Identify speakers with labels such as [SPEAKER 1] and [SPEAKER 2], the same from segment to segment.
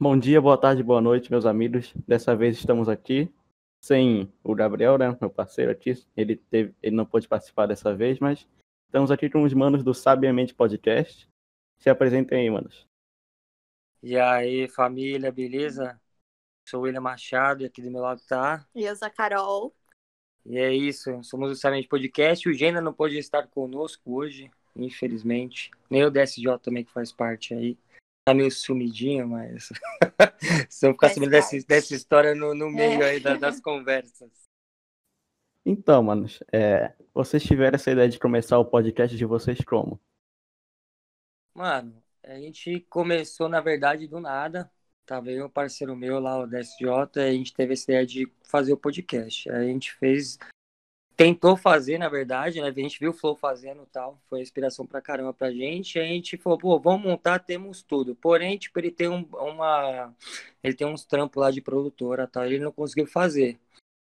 [SPEAKER 1] Bom dia, boa tarde, boa noite, meus amigos. Dessa vez estamos aqui sem o Gabriel, né, meu parceiro aqui. Ele, teve, ele não pôde participar dessa vez, mas estamos aqui com os manos do Sabiamente Podcast. Se apresentem aí, manos.
[SPEAKER 2] E aí, família, beleza? Sou o William Machado e aqui do meu lado tá.
[SPEAKER 3] E eu sou a Carol.
[SPEAKER 2] E é isso, somos o Sabiamente Podcast. O Gênero não pôde estar conosco hoje, infelizmente. Nem o DSJ também que faz parte aí tá meio sumidinho, mas se eu ficar sabendo dessa, dessa história no, no meio é. aí das, das conversas.
[SPEAKER 1] Então, manos, é, vocês tiveram essa ideia de começar o podcast de vocês como?
[SPEAKER 2] Mano, a gente começou, na verdade, do nada. Tava eu, um parceiro meu lá, o DSJ, e a gente teve essa ideia de fazer o podcast. A gente fez tentou fazer, na verdade, né? A gente viu o Flow fazendo tal, foi inspiração pra caramba pra gente. A gente falou, pô, vamos montar, temos tudo. Porém, tipo, ele tem um, uma. Ele tem uns trampos lá de produtora tal, ele não conseguiu fazer.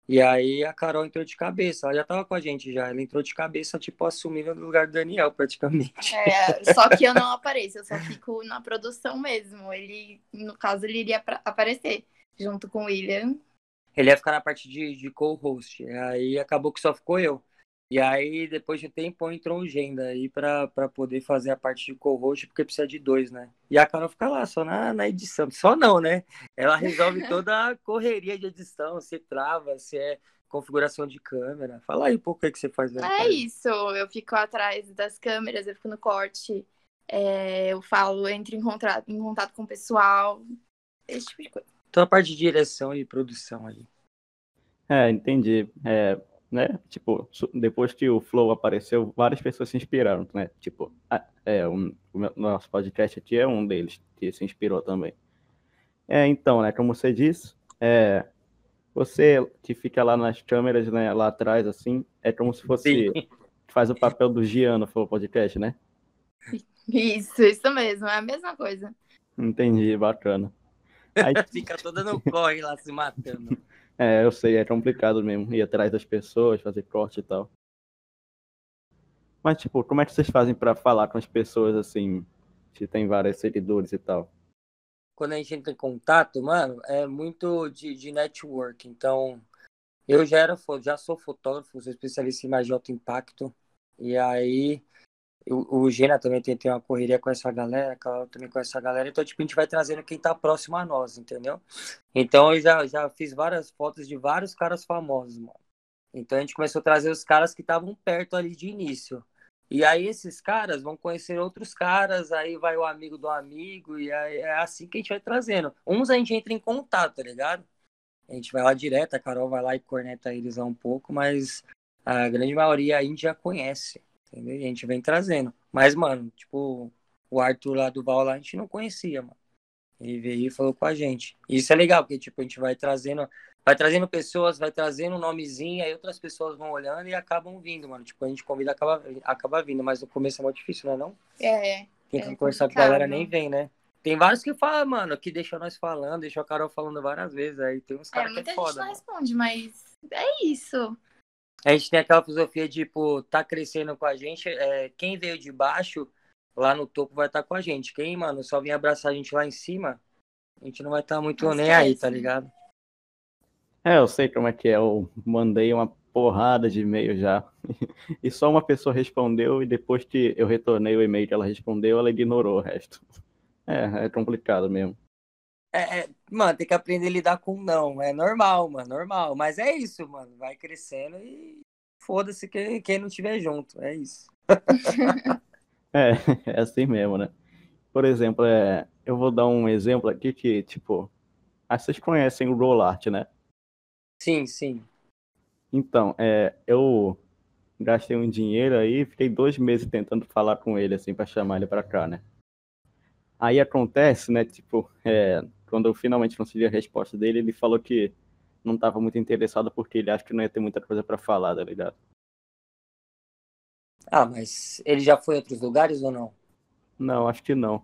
[SPEAKER 2] E aí a Carol entrou de cabeça, ela já tava com a gente já, ela entrou de cabeça, tipo, assumindo no lugar do Daniel, praticamente.
[SPEAKER 3] É, só que eu não apareço, eu só fico na produção mesmo. Ele, no caso, ele iria aparecer junto com o William
[SPEAKER 2] ele ia ficar na parte de, de co-host. Aí acabou que só ficou eu. E aí, depois de tempo, entrou o Genda aí pra, pra poder fazer a parte de co-host, porque precisa de dois, né? E a Carol fica lá, só na, na edição. Só não, né? Ela resolve toda a correria de edição, se trava, se é configuração de câmera. Fala aí um pouco o que você faz.
[SPEAKER 3] Né? É isso, eu fico atrás das câmeras, eu fico no corte, é, eu falo, entro em contato, em contato com o pessoal, esse tipo de coisa.
[SPEAKER 2] Então a parte de direção e produção ali.
[SPEAKER 1] É, entendi. É, né? Tipo, depois que o Flow apareceu, várias pessoas se inspiraram, né? Tipo, é, um, o nosso podcast aqui é um deles que se inspirou também. É, então, né, como você disse, é, você que fica lá nas câmeras, né, lá atrás, assim, é como se fosse, Sim. faz o papel do Gian no Flow Podcast, né?
[SPEAKER 3] Isso, isso mesmo, é a mesma coisa.
[SPEAKER 1] Entendi, bacana.
[SPEAKER 2] Aí... Fica toda no corre lá se matando.
[SPEAKER 1] É, eu sei, é complicado mesmo ir atrás das pessoas, fazer corte e tal. Mas, tipo, como é que vocês fazem para falar com as pessoas assim, se tem vários seguidores e tal?
[SPEAKER 2] Quando a gente entra em contato, mano, é muito de, de network. Então, eu já era, já sou fotógrafo, sou especialista em imagem de alto impacto. E aí, o, o Gena também tem, tem uma correria com essa galera, Carol também com essa galera, então tipo, a gente vai trazendo quem tá próximo a nós, entendeu? Então eu já, já fiz várias fotos de vários caras famosos, mano. Então a gente começou a trazer os caras que estavam perto ali de início. E aí esses caras vão conhecer outros caras, aí vai o amigo do amigo, e é assim que a gente vai trazendo. Uns a gente entra em contato, tá ligado? A gente vai lá direto, a Carol vai lá e corneta eles lá um pouco, mas a grande maioria a gente já conhece. Entendeu? E a gente vem trazendo. Mas, mano, tipo, o Arthur lá do Val lá, a gente não conhecia, mano. Ele veio e falou com a gente. E isso é legal, porque, tipo, a gente vai trazendo, vai trazendo pessoas, vai trazendo um nomezinho, aí outras pessoas vão olhando e acabam vindo, mano. Tipo, a gente convida, acaba, acaba vindo, mas no começo é muito difícil, não é não?
[SPEAKER 3] É.
[SPEAKER 2] Quem é conversar com a galera nem vem, né? Tem vários que falam, mano, que deixou nós falando, deixou a Carol falando várias vezes. Aí tem uns caras
[SPEAKER 3] é,
[SPEAKER 2] que é foda.
[SPEAKER 3] Muita gente não responde, mas é isso
[SPEAKER 2] a gente tem aquela filosofia de, tipo, tá crescendo com a gente, é, quem veio de baixo, lá no topo vai estar tá com a gente. Quem, mano, só vem abraçar a gente lá em cima, a gente não vai estar tá muito Nossa, nem é aí, tá ligado?
[SPEAKER 1] É, eu sei como é que é. Eu mandei uma porrada de e-mail já. e só uma pessoa respondeu, e depois que eu retornei o e-mail que ela respondeu, ela ignorou o resto. É, é complicado mesmo.
[SPEAKER 2] É, é, mano, tem que aprender a lidar com não. É normal, mano, normal. Mas é isso, mano. Vai crescendo e foda-se quem, quem não tiver junto. É isso.
[SPEAKER 1] é, é assim mesmo, né? Por exemplo, é, eu vou dar um exemplo aqui que, tipo, ah, vocês conhecem o Rollart, né?
[SPEAKER 2] Sim, sim.
[SPEAKER 1] Então, é, eu gastei um dinheiro aí, fiquei dois meses tentando falar com ele, assim, para chamar ele para cá, né? Aí acontece, né, tipo, é, quando eu finalmente consegui a resposta dele, ele falou que não estava muito interessado porque ele acha que não ia ter muita coisa para falar, tá ligado?
[SPEAKER 2] Ah, mas ele já foi a outros lugares ou não?
[SPEAKER 1] Não, acho que não.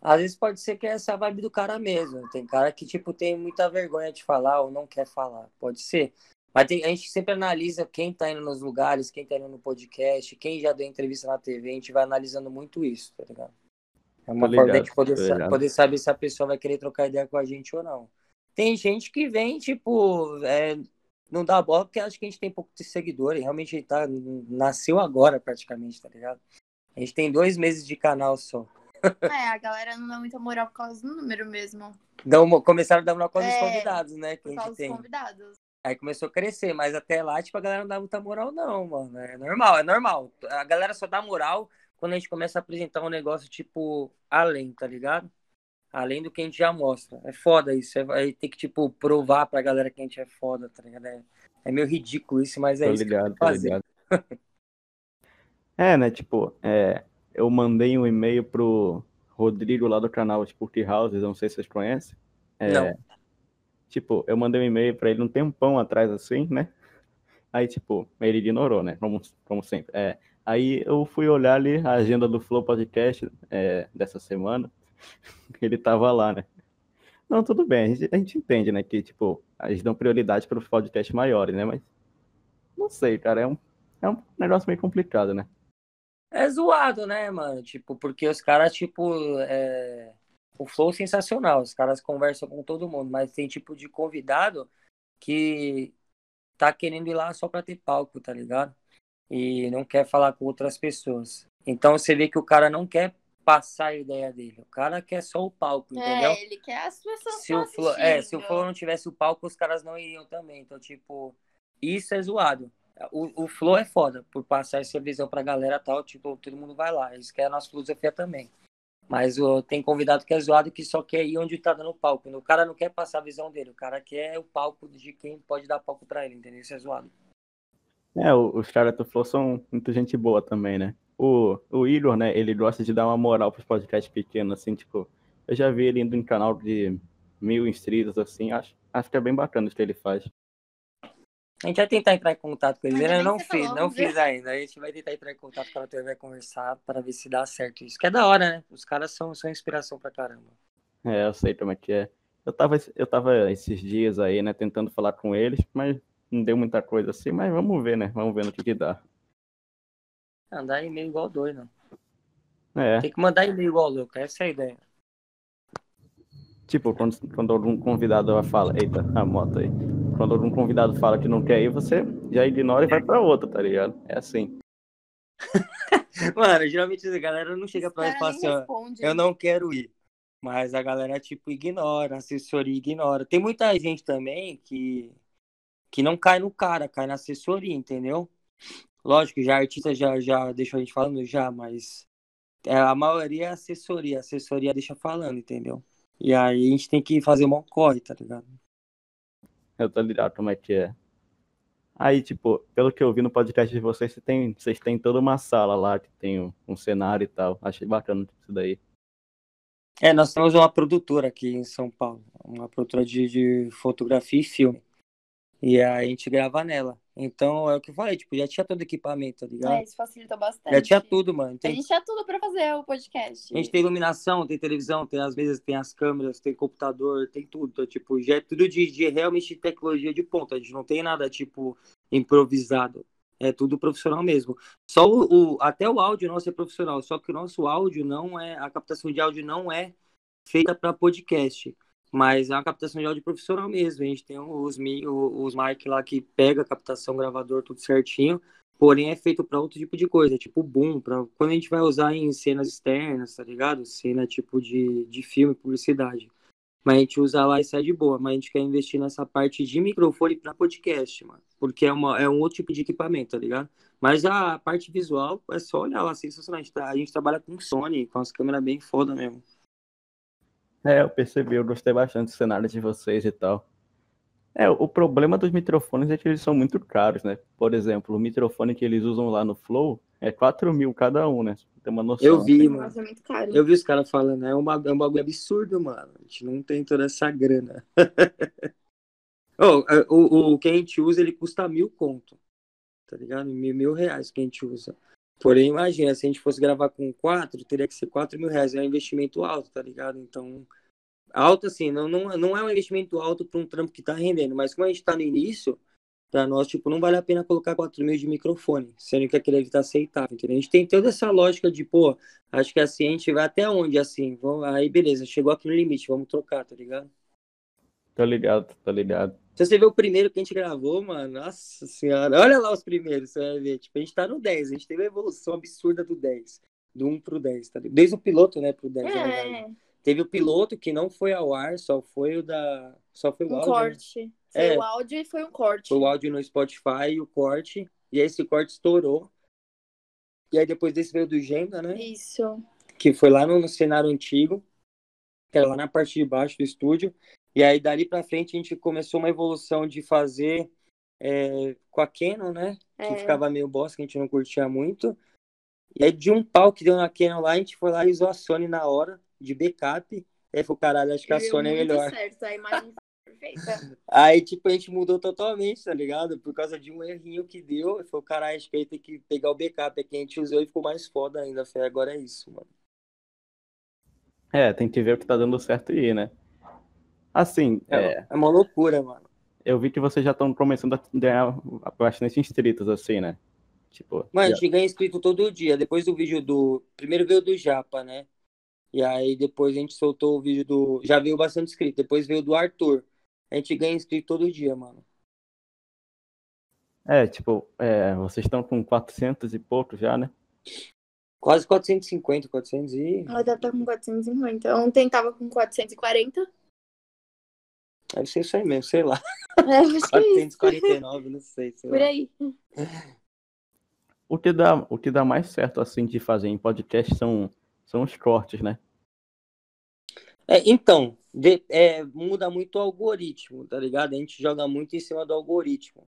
[SPEAKER 2] Às vezes pode ser que é essa a vibe do cara mesmo. Tem cara que, tipo, tem muita vergonha de falar ou não quer falar. Pode ser. Mas tem, a gente sempre analisa quem tá indo nos lugares, quem tá indo no podcast, quem já deu entrevista na TV, a gente vai analisando muito isso, tá ligado? É uma
[SPEAKER 1] Tô
[SPEAKER 2] forma
[SPEAKER 1] ligado,
[SPEAKER 2] de poder,
[SPEAKER 1] tô
[SPEAKER 2] sa-
[SPEAKER 1] ligado.
[SPEAKER 2] poder saber se a pessoa vai querer trocar ideia com a gente ou não. Tem gente que vem, tipo, é, não dá bola porque acha que a gente tem pouco de seguidor e realmente a gente tá, nasceu agora praticamente, tá ligado? A gente tem dois meses de canal só.
[SPEAKER 3] É, a galera não dá muita moral por causa do número mesmo.
[SPEAKER 2] Então, começaram a dar uma coisa aos
[SPEAKER 3] É,
[SPEAKER 2] convidados, né? Que
[SPEAKER 3] Por
[SPEAKER 2] a
[SPEAKER 3] causa
[SPEAKER 2] gente
[SPEAKER 3] dos
[SPEAKER 2] tem.
[SPEAKER 3] convidados.
[SPEAKER 2] Aí começou a crescer, mas até lá, tipo, a galera não dá muita moral, não, mano. É normal, é normal. A galera só dá moral quando a gente começa a apresentar um negócio, tipo, além, tá ligado? Além do que a gente já mostra. É foda isso. É, aí tem que, tipo, provar pra galera que a gente é foda, tá ligado? É, é meio ridículo isso, mas é
[SPEAKER 1] Tô
[SPEAKER 2] isso.
[SPEAKER 1] ligado, tô
[SPEAKER 2] fazer.
[SPEAKER 1] ligado. É, né, tipo, é, eu mandei um e-mail pro Rodrigo lá do canal Sport Houses, não sei se vocês conhecem. É,
[SPEAKER 2] Não.
[SPEAKER 1] Tipo, eu mandei um e-mail pra ele um tempão atrás, assim, né? Aí, tipo, ele ignorou, né? Como, como sempre. É, aí eu fui olhar ali a agenda do Flow Podcast é, dessa semana. Ele tava lá, né? Não, tudo bem, a gente, a gente entende, né? Que, tipo, eles dão prioridade para os podcasts maiores, né? Mas não sei, cara, é um, é um negócio meio complicado, né?
[SPEAKER 2] É zoado, né, mano? Tipo, porque os caras, tipo, é... o flow é sensacional, os caras conversam com todo mundo, mas tem tipo de convidado que tá querendo ir lá só pra ter palco, tá ligado? E não quer falar com outras pessoas. Então você vê que o cara não quer passar a ideia dele, o cara quer só o palco, entendeu?
[SPEAKER 3] É, ele quer as pessoas
[SPEAKER 2] se o flow, é, se o flow não tivesse o palco, os caras não iriam também. Então, tipo, isso é zoado. O, o flow é foda por passar essa visão pra galera tal, tipo, todo mundo vai lá. Isso que é a nossa filosofia também. Mas o, tem convidado que é zoado que só quer ir onde tá dando palco. O cara não quer passar a visão dele, o cara quer o palco de quem pode dar palco pra ele, entendeu? Isso é zoado.
[SPEAKER 1] É, o- os caras do Flow são muito gente boa também, né? O, o Igor, né, ele gosta de dar uma moral pros podcasts pequenos, assim, tipo, eu já vi ele indo em canal de mil inscritos, assim, acho, acho que é bem bacana isso que ele faz.
[SPEAKER 2] A gente vai tentar entrar em contato com ele.
[SPEAKER 3] Ainda
[SPEAKER 2] Eu não
[SPEAKER 3] você
[SPEAKER 2] fiz,
[SPEAKER 3] falou,
[SPEAKER 2] não fiz ainda. A gente vai tentar entrar em contato com a Arthur, vai conversar para ver se dá certo isso. Que é da hora, né? Os caras são, são inspiração pra caramba.
[SPEAKER 1] É, eu sei como é que é. Eu tava, eu tava esses dias aí, né, tentando falar com eles, mas não deu muita coisa assim, mas vamos ver, né? Vamos ver no que que dá.
[SPEAKER 2] Mandar e-mail igual doido.
[SPEAKER 1] É,
[SPEAKER 2] Tem que mandar e-mail igual louco. Essa é a ideia.
[SPEAKER 1] tipo, quando, quando algum convidado fala, eita, a moto aí. Quando algum convidado fala que não quer ir, você já ignora e vai pra outra, tá ligado? É assim.
[SPEAKER 2] Mano, geralmente a galera não chega pra mim e fala assim,
[SPEAKER 3] respondem.
[SPEAKER 2] eu não quero ir. Mas a galera, tipo, ignora, a assessoria ignora. Tem muita gente também que, que não cai no cara, cai na assessoria, entendeu? Lógico, já artista já, já deixou a gente falando já, mas é, a maioria é assessoria. A assessoria deixa falando, entendeu? E aí a gente tem que fazer um corre, tá ligado?
[SPEAKER 1] Eu tô ligado como é que é. Aí, tipo, pelo que eu vi no podcast de vocês, vocês têm, vocês têm toda uma sala lá que tem um, um cenário e tal. Achei bacana isso daí.
[SPEAKER 2] É, nós temos uma produtora aqui em São Paulo, uma produtora de, de fotografia e filme. E aí a gente grava nela. Então é o que eu falei, tipo, já tinha todo o equipamento, tá ligado?
[SPEAKER 3] É, isso facilitou bastante.
[SPEAKER 2] já tinha tudo, mano.
[SPEAKER 3] A gente tinha tudo pra fazer o podcast.
[SPEAKER 2] a gente tem iluminação, tem televisão, tem as mesas, tem as câmeras, tem computador, tem tudo. Então, tipo, já é tudo de, de realmente tecnologia de ponta. A gente não tem nada, tipo, improvisado. É tudo profissional mesmo. Só o, o- até o áudio nosso é profissional, só que o nosso áudio não é, a captação de áudio não é feita para podcast, mas é uma captação de áudio profissional mesmo. A gente tem os os mic lá que pega a captação, gravador, tudo certinho. Porém é feito para outro tipo de coisa, tipo boom, para quando a gente vai usar em cenas externas, tá ligado? Cena tipo de, de filme, publicidade. Mas a gente usa lá e sai de boa. Mas a gente quer investir nessa parte de microfone para podcast, mano. Porque é, uma, é um outro tipo de equipamento, tá ligado? Mas a parte visual é só olhar lá, sensacional. A gente, a gente trabalha com Sony, com as câmeras bem foda mesmo.
[SPEAKER 1] É, eu percebi, eu gostei bastante do cenário de vocês e tal. É, o problema dos microfones é que eles são muito caros, né? Por exemplo, o microfone que eles usam lá no Flow é 4 mil cada um, né? Tem uma noção.
[SPEAKER 2] Eu vi, mano.
[SPEAKER 3] Nossa, é muito caro.
[SPEAKER 2] Eu vi os caras falando, é, uma, é um bagulho absurdo, mano. A gente não tem toda essa grana. Ô, é, o, o que a gente usa, ele custa mil conto. Tá ligado? Mil, mil reais que a gente usa. Porém, imagina, se a gente fosse gravar com quatro, teria que ser quatro mil reais. É um investimento alto, tá ligado? Então, alto assim, não, não, não é um investimento alto para um trampo que tá rendendo. Mas como a gente tá no início, Pra nós, tipo, não vale a pena colocar 4 mil de microfone, sendo que aquele ali tá aceitável, entendeu? A gente tem toda essa lógica de, pô, acho que assim a gente vai até onde, assim, vamos, aí beleza, chegou aqui no limite, vamos trocar, tá ligado?
[SPEAKER 1] Tô ligado, tô ligado.
[SPEAKER 2] Se você ver o primeiro que a gente gravou, mano, nossa senhora, olha lá os primeiros, você vai ver, tipo, a gente tá no 10, a gente teve uma evolução absurda do 10, do 1 pro 10, tá ligado? Desde o piloto, né, pro 10, na verdade.
[SPEAKER 3] É,
[SPEAKER 2] Teve o piloto que não foi ao ar, só foi o da. Só foi o
[SPEAKER 3] um
[SPEAKER 2] áudio. né?
[SPEAKER 3] corte. Foi
[SPEAKER 2] É.
[SPEAKER 3] o áudio e foi um corte.
[SPEAKER 2] Foi o áudio no Spotify e o corte. E aí esse corte estourou. E aí depois desse veio do Genda, né?
[SPEAKER 3] Isso.
[SPEAKER 2] Que foi lá no, no cenário antigo. Que era lá na parte de baixo do estúdio. E aí dali pra frente a gente começou uma evolução de fazer é, com a Canon, né? Que
[SPEAKER 3] É.
[SPEAKER 2] ficava meio bosta, que a gente não curtia muito. E aí de um pau que deu na Canon lá, a gente foi lá e usou a Sony na hora, de backup. E aí foi, caralho, acho que a
[SPEAKER 3] Deu
[SPEAKER 2] Sony é melhor.
[SPEAKER 3] certo, a imagem foi perfeita.
[SPEAKER 2] Aí, tipo, a gente mudou totalmente, tá ligado? Por causa de um errinho que deu. E falou, caralho, acho que aí tem que pegar o backup. É que a gente usou e ficou mais foda ainda. Foi agora é isso, mano.
[SPEAKER 1] É, tem que ver o que tá dando certo e ir, né? Assim, é,
[SPEAKER 2] É, é uma loucura, mano.
[SPEAKER 1] eu vi que vocês já estão começando a ganhar bastante inscritos, assim, né? Tipo,
[SPEAKER 2] Mano, a
[SPEAKER 1] já-
[SPEAKER 2] gente ganha inscrito todo dia. Depois do vídeo do. Primeiro veio do Japa, né? E aí depois a gente soltou o vídeo do. Já veio bastante inscrito. Depois veio do Arthur. A gente ganha inscrito todo dia, mano.
[SPEAKER 1] é, tipo, é, vocês estão com 400 e pouco já, né?
[SPEAKER 2] Quase 450, 400 e.
[SPEAKER 3] Ela deve estar com 450. Ontem tava com 440.
[SPEAKER 2] Deve ser isso aí mesmo, sei lá.
[SPEAKER 3] É, acho que é isso.
[SPEAKER 2] 449, não sei. sei
[SPEAKER 3] Por
[SPEAKER 2] lá.
[SPEAKER 3] aí.
[SPEAKER 1] O que dá, o que dá mais certo, assim, de fazer em podcast são, são os cortes, né?
[SPEAKER 2] É, então, de- é, muda muito o algoritmo, tá ligado? A gente joga muito em cima do algoritmo.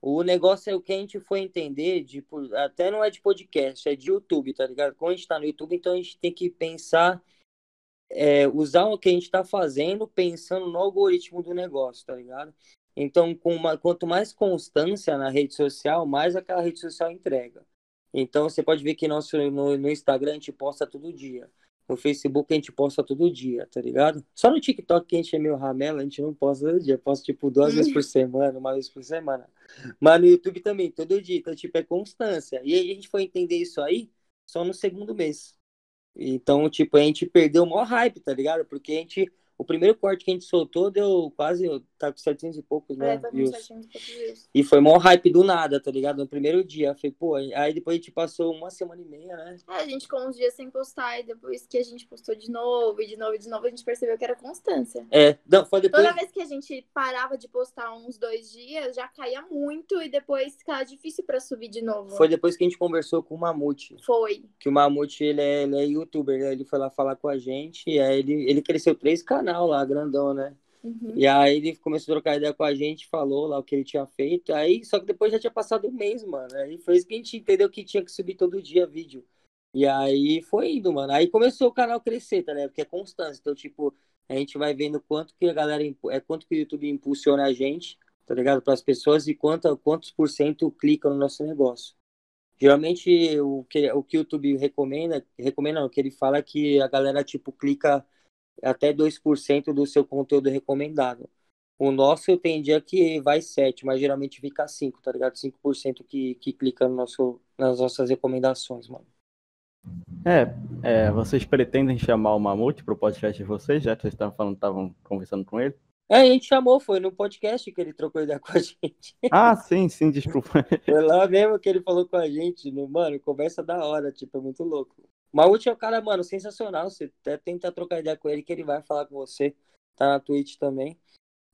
[SPEAKER 2] O negócio é o que a gente foi entender, de, até não é de podcast, é de YouTube, tá ligado? Quando a gente tá no YouTube, então a gente tem que pensar, é, usar o que a gente tá fazendo pensando no algoritmo do negócio, tá ligado? Então, com uma- quanto mais constância na rede social, mais aquela rede social entrega. Então, você pode ver que nosso, no, no Instagram a gente posta todo dia. No Facebook a gente posta todo dia, tá ligado? Só no TikTok que a gente é meio ramela, a gente não posta todo dia. Posta, tipo, duas vezes por semana, uma vez por semana. Mas no YouTube também, todo dia. Então, tipo, é constância. E aí a gente foi entender isso aí só no segundo mês. Então, tipo, a gente perdeu o maior hype, tá ligado? Porque a gente... O primeiro corte que a gente soltou deu quase... Tá com 700 e poucos, né?
[SPEAKER 3] É, tá com
[SPEAKER 2] views.
[SPEAKER 3] 700 e poucos views.
[SPEAKER 2] E foi maior hype do nada, tá ligado? No primeiro dia. Falei, pô, aí depois a gente passou uma semana e meia, né?
[SPEAKER 3] É, a gente ficou uns dias sem postar e depois que a gente postou de novo e de novo e de novo, a gente percebeu que era constância.
[SPEAKER 2] É, não, foi depois.
[SPEAKER 3] Toda vez que a gente parava de postar uns dois dias, já caía muito e depois ficava difícil pra subir de novo.
[SPEAKER 2] Foi depois que a gente conversou com o Mamute.
[SPEAKER 3] Foi.
[SPEAKER 2] Que o Mamute, ele é, ele é youtuber, né? Ele foi lá falar com a gente. E aí ele, ele cresceu três canal lá, grandão, né?
[SPEAKER 3] Uhum.
[SPEAKER 2] E aí ele começou a trocar ideia com a gente, falou lá o que ele tinha feito. Aí, só que depois já tinha passado um mês, mano. Aí foi isso que a gente entendeu que tinha que subir todo dia vídeo. E aí foi indo, mano. Aí começou o canal crescer, tá ligado? Porque é constância. Então, tipo, a gente vai vendo quanto que a galera, é quanto que o YouTube impulsiona a gente, tá ligado? Para as pessoas e quanto, quantos por cento clicam no nosso negócio. Geralmente o que, o que o YouTube recomenda, recomenda o que ele fala é que a galera, tipo, clica até 2% do seu conteúdo recomendado. O nosso tem dia que vai 7, mas geralmente fica 5, tá ligado? 5% que, que clica no nosso, nas nossas recomendações, mano.
[SPEAKER 1] É, é, vocês pretendem chamar o Mamute pro podcast de vocês, já que vocês estavam falando, estavam conversando com ele?
[SPEAKER 2] É, a gente chamou, foi no podcast que ele trocou ideia com a gente.
[SPEAKER 1] Ah, sim, sim, desculpa.
[SPEAKER 2] Foi lá mesmo que ele falou com a gente, no, mano, conversa da hora, tipo, é muito louco. O Mamute é um cara, mano, sensacional. Você até tenta trocar ideia com ele que ele vai falar com você. Tá na Twitch também.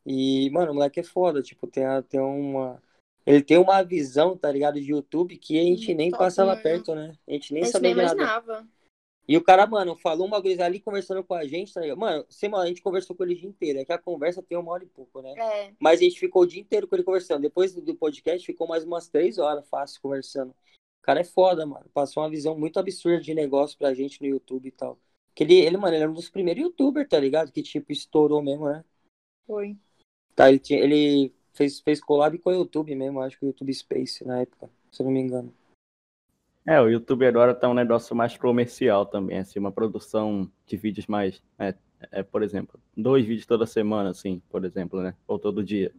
[SPEAKER 2] E, mano, o moleque é foda, tipo, tem, a- tem uma. Ele tem uma visão, tá ligado, de YouTube que a gente
[SPEAKER 3] Hum,
[SPEAKER 2] nem
[SPEAKER 3] top,
[SPEAKER 2] passava
[SPEAKER 3] né?
[SPEAKER 2] perto, né? A gente nem
[SPEAKER 3] a gente
[SPEAKER 2] sabia
[SPEAKER 3] nem
[SPEAKER 2] de nada.
[SPEAKER 3] imaginava.
[SPEAKER 2] E o cara, mano, falou um bagulho ali conversando com a gente, tá ligado? Mano, semana a gente conversou com ele o dia inteiro. É que a conversa tem uma hora e pouco, né?
[SPEAKER 3] É.
[SPEAKER 2] Mas a gente ficou o dia inteiro com ele conversando. Depois do podcast, ficou mais umas três horas fácil conversando. O cara é foda, mano. Passou uma visão muito absurda de negócio pra gente no YouTube e tal. Que ele, ele, mano, ele era um dos primeiros youtubers, tá ligado? Que, tipo, estourou mesmo, né?
[SPEAKER 3] Foi.
[SPEAKER 2] Tá, ele, tinha, ele fez, fez collab com o YouTube mesmo, acho que o YouTube Space na época, se eu não me engano.
[SPEAKER 1] É, o YouTube agora tá um negócio mais comercial também, assim, uma produção de vídeos mais, é, é, por exemplo, dois vídeos toda semana, assim, por exemplo, né? Ou todo dia.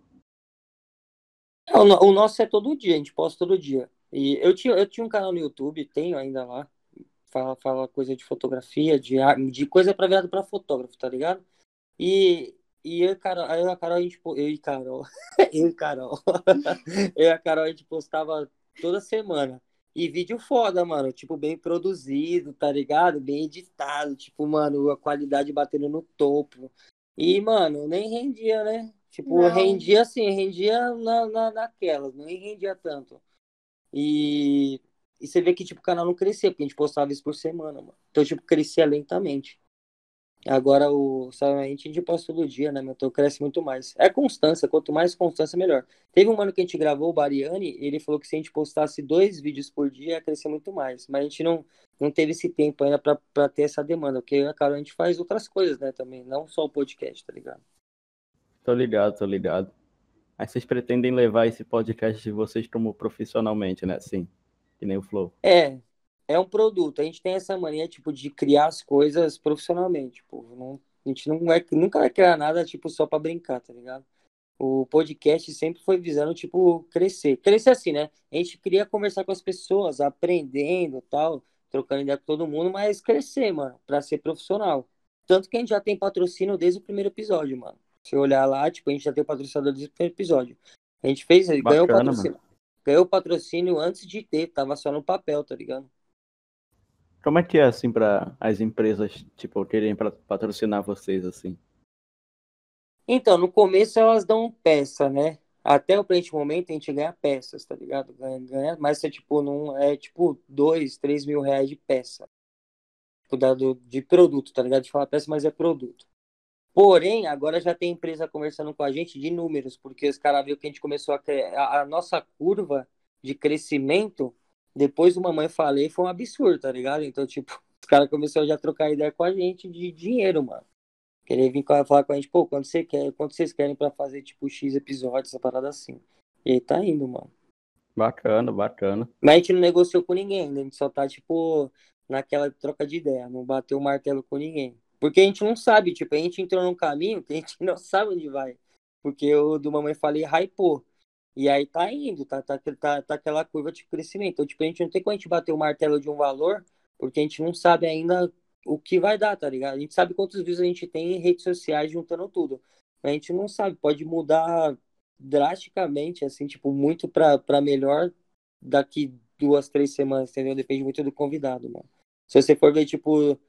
[SPEAKER 2] O, o nosso é todo dia, a gente posta todo dia. E eu tinha, eu tinha um canal no YouTube, tenho ainda lá. Fala, fala coisa de fotografia, de, de coisa pra virado pra fotógrafo, tá ligado? E, e eu, Carol, eu e a Carol, a gente, eu e Carol, eu e Carol, eu e a Carol, a gente postava toda semana. E vídeo foda, mano, tipo, bem produzido, tá ligado? Bem editado, tipo, mano, a qualidade batendo no topo. E, mano, nem rendia, né? Tipo, não. rendia assim, rendia na, na, naquelas, nem rendia tanto. E, e você vê que, tipo, o canal não crescia, porque a gente postava isso por semana, mano. Então, tipo, crescia lentamente. Agora, o sabe, a gente posta todo dia, né, meu? Então cresce muito mais. É constância, quanto mais constância, melhor. Teve um ano que a gente gravou, o Bariani, ele falou que se a gente postasse dois vídeos por dia, ia crescer muito mais. Mas a gente não, não teve esse tempo ainda para ter essa demanda, porque, cara, a gente faz outras coisas, né, também, não só o podcast, tá ligado?
[SPEAKER 1] Tô ligado, tô ligado. Aí vocês pretendem levar esse podcast de vocês como profissionalmente, né? Sim, que nem o Flow.
[SPEAKER 2] É, é um produto. A gente tem essa mania, tipo, de criar as coisas profissionalmente. Tipo, não, a gente não é, nunca vai criar nada, tipo, só para brincar, tá ligado? O podcast sempre foi visando, tipo, crescer. Crescer assim, né? A gente queria conversar com as pessoas, aprendendo tal, trocando ideia com todo mundo, mas crescer, mano, pra ser profissional. Tanto que a gente já tem patrocínio desde o primeiro episódio, mano. Se olhar lá, tipo, a gente já tem patrocinador o primeiro episódio. A gente fez, Bacana, ganhou patrocínio. Mano. Ganhou patrocínio antes de ter, tava só no papel, tá ligado?
[SPEAKER 1] Como é que é assim para as empresas, tipo, querem patrocinar vocês assim?
[SPEAKER 2] Então, no começo elas dão peça, né? Até o presente momento a gente ganha peças, tá ligado? Ganha, ganha mas é tipo, não é tipo dois, três mil reais de peça. Tipo, dado de produto, tá ligado? De falar peça, mas é produto. Porém, agora já tem empresa conversando com a gente de números, porque os caras viram que a gente começou a, a, a nossa curva de crescimento depois do Mamãe Falei foi um absurdo, tá ligado? Então, tipo, os caras começaram já a trocar ideia com a gente de dinheiro, mano. Querer vir falar com a gente, pô, quando você quer, quanto vocês querem pra fazer, tipo, X episódios, essa parada assim. E aí tá indo, mano.
[SPEAKER 1] Bacana, bacana.
[SPEAKER 2] Mas a gente não negociou com ninguém ainda, a gente só tá, tipo, naquela troca de ideia, não bateu o martelo com ninguém. Porque a gente não sabe, tipo, a gente entrou num caminho que a gente não sabe onde vai. Porque o do Mamãe Falei hypou. E aí tá indo, tá, tá, tá, tá aquela curva de crescimento. Então, tipo, a gente não tem como a gente bater o martelo de um valor, porque a gente não sabe ainda o que vai dar, tá ligado? A gente sabe quantos views a gente tem em redes sociais juntando tudo. A gente não sabe, pode mudar drasticamente, assim, tipo, muito pra, pra melhor daqui duas, três semanas, entendeu? Depende muito do convidado, mano. Se você for ver, tipo,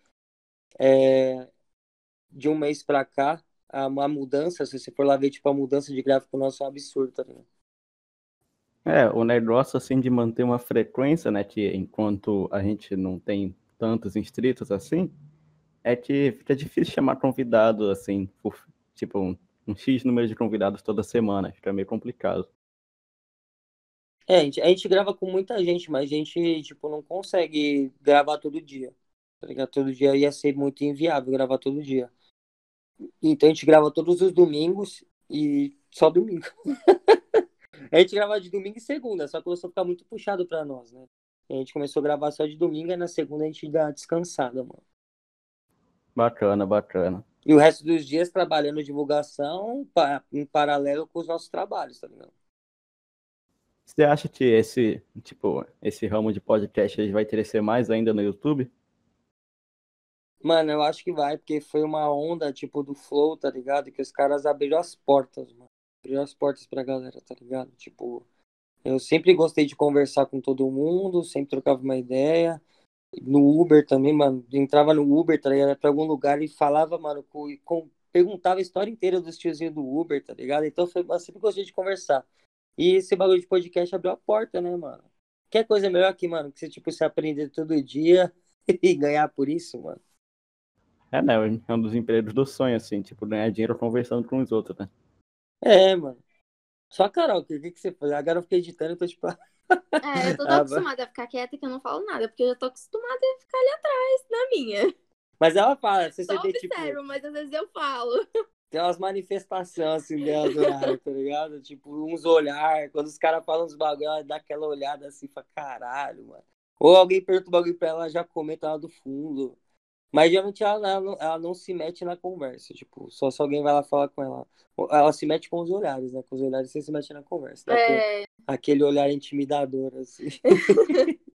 [SPEAKER 2] é, de um mês pra cá, a, a mudança, se você for lá ver, tipo, a mudança de gráfico nosso é um absurdo, tá ligado?
[SPEAKER 1] É, o negócio assim de manter uma frequência, né, que enquanto a gente não tem tantos inscritos assim, é que fica difícil chamar convidado assim, por, tipo um, um X número de convidados toda semana, fica meio complicado.
[SPEAKER 2] É, a gente, a gente grava com muita gente, mas a gente, tipo, não consegue gravar todo dia. Tá ligado? Todo dia ia ser muito inviável gravar todo dia. Então a gente grava todos os domingos e só domingo. A gente grava de domingo e segunda, só começou a ficar muito puxado para nós, né? a gente começou a gravar só de domingo e na segunda a gente dá descansada, mano.
[SPEAKER 1] Bacana, bacana.
[SPEAKER 2] E o resto dos dias trabalhando divulgação em paralelo com os nossos trabalhos, tá ligado?
[SPEAKER 1] Você acha que esse, tipo, esse ramo de podcast vai crescer mais ainda no YouTube?
[SPEAKER 2] Mano, eu acho que vai, porque foi uma onda, tipo, do Flow, tá ligado? Que os caras abriram as portas, mano abriu as portas pra galera, tá ligado? Tipo, eu sempre gostei de conversar com todo mundo, sempre trocava uma ideia. No Uber também, mano, entrava no Uber, tá ligado? Pra algum lugar e falava, mano, com, com perguntava a história inteira dos tiozinhos do Uber, tá ligado? Então eu sempre gostei de conversar. E esse bagulho de podcast abriu a porta, né, mano? Quer coisa melhor que, mano, que você, tipo, se aprender todo dia e ganhar por isso, mano?
[SPEAKER 1] É, né? É um dos empregos do sonho, assim, tipo, ganhar dinheiro conversando com os outros, né?
[SPEAKER 2] É, mano. Só a Carol, o que, que, que você faz? Agora eu fiquei editando e tô tipo.
[SPEAKER 3] É, eu tô ah, acostumada a ficar quieta que eu não falo nada, porque eu já tô acostumada a ficar ali atrás da minha.
[SPEAKER 2] Mas ela fala, você
[SPEAKER 3] Só observo, tipo, mas às vezes eu falo.
[SPEAKER 2] Tem umas manifestações assim dela do nada, tá ligado? Tipo, uns olhar, quando os caras falam uns bagulho, ela dá aquela olhada assim, fala, caralho, mano. Ou alguém pergunta o bagulho pra ela, já comenta lá do fundo. Mas geralmente ela, ela, não, ela não se mete na conversa, tipo, só se alguém vai lá falar com ela. Ela se mete com os olhares, né? Com os olhares você se mete na conversa. Tá?
[SPEAKER 3] É,
[SPEAKER 2] Aquele olhar intimidador, assim.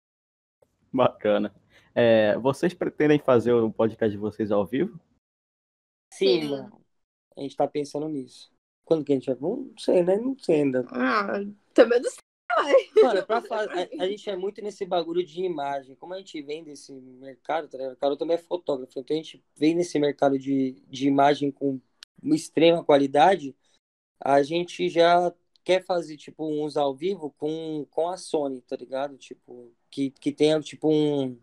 [SPEAKER 1] Bacana. É, vocês pretendem fazer o podcast de vocês ao vivo?
[SPEAKER 2] Sim,
[SPEAKER 3] Sim.
[SPEAKER 2] mano. A gente tá pensando nisso. Quando que a gente vai? Não sei, né? Não sei ainda.
[SPEAKER 3] ah, também não sei.
[SPEAKER 2] Mano, pra a, a gente é muito nesse bagulho de imagem. Como a gente vem desse mercado, tá ligado? O Carol também é fotógrafo, então a gente vem nesse mercado de, de imagem com extrema qualidade. A gente já quer fazer, tipo, uns ao vivo com, com a Sony, tá ligado? Tipo, que, que tenha, tipo, um,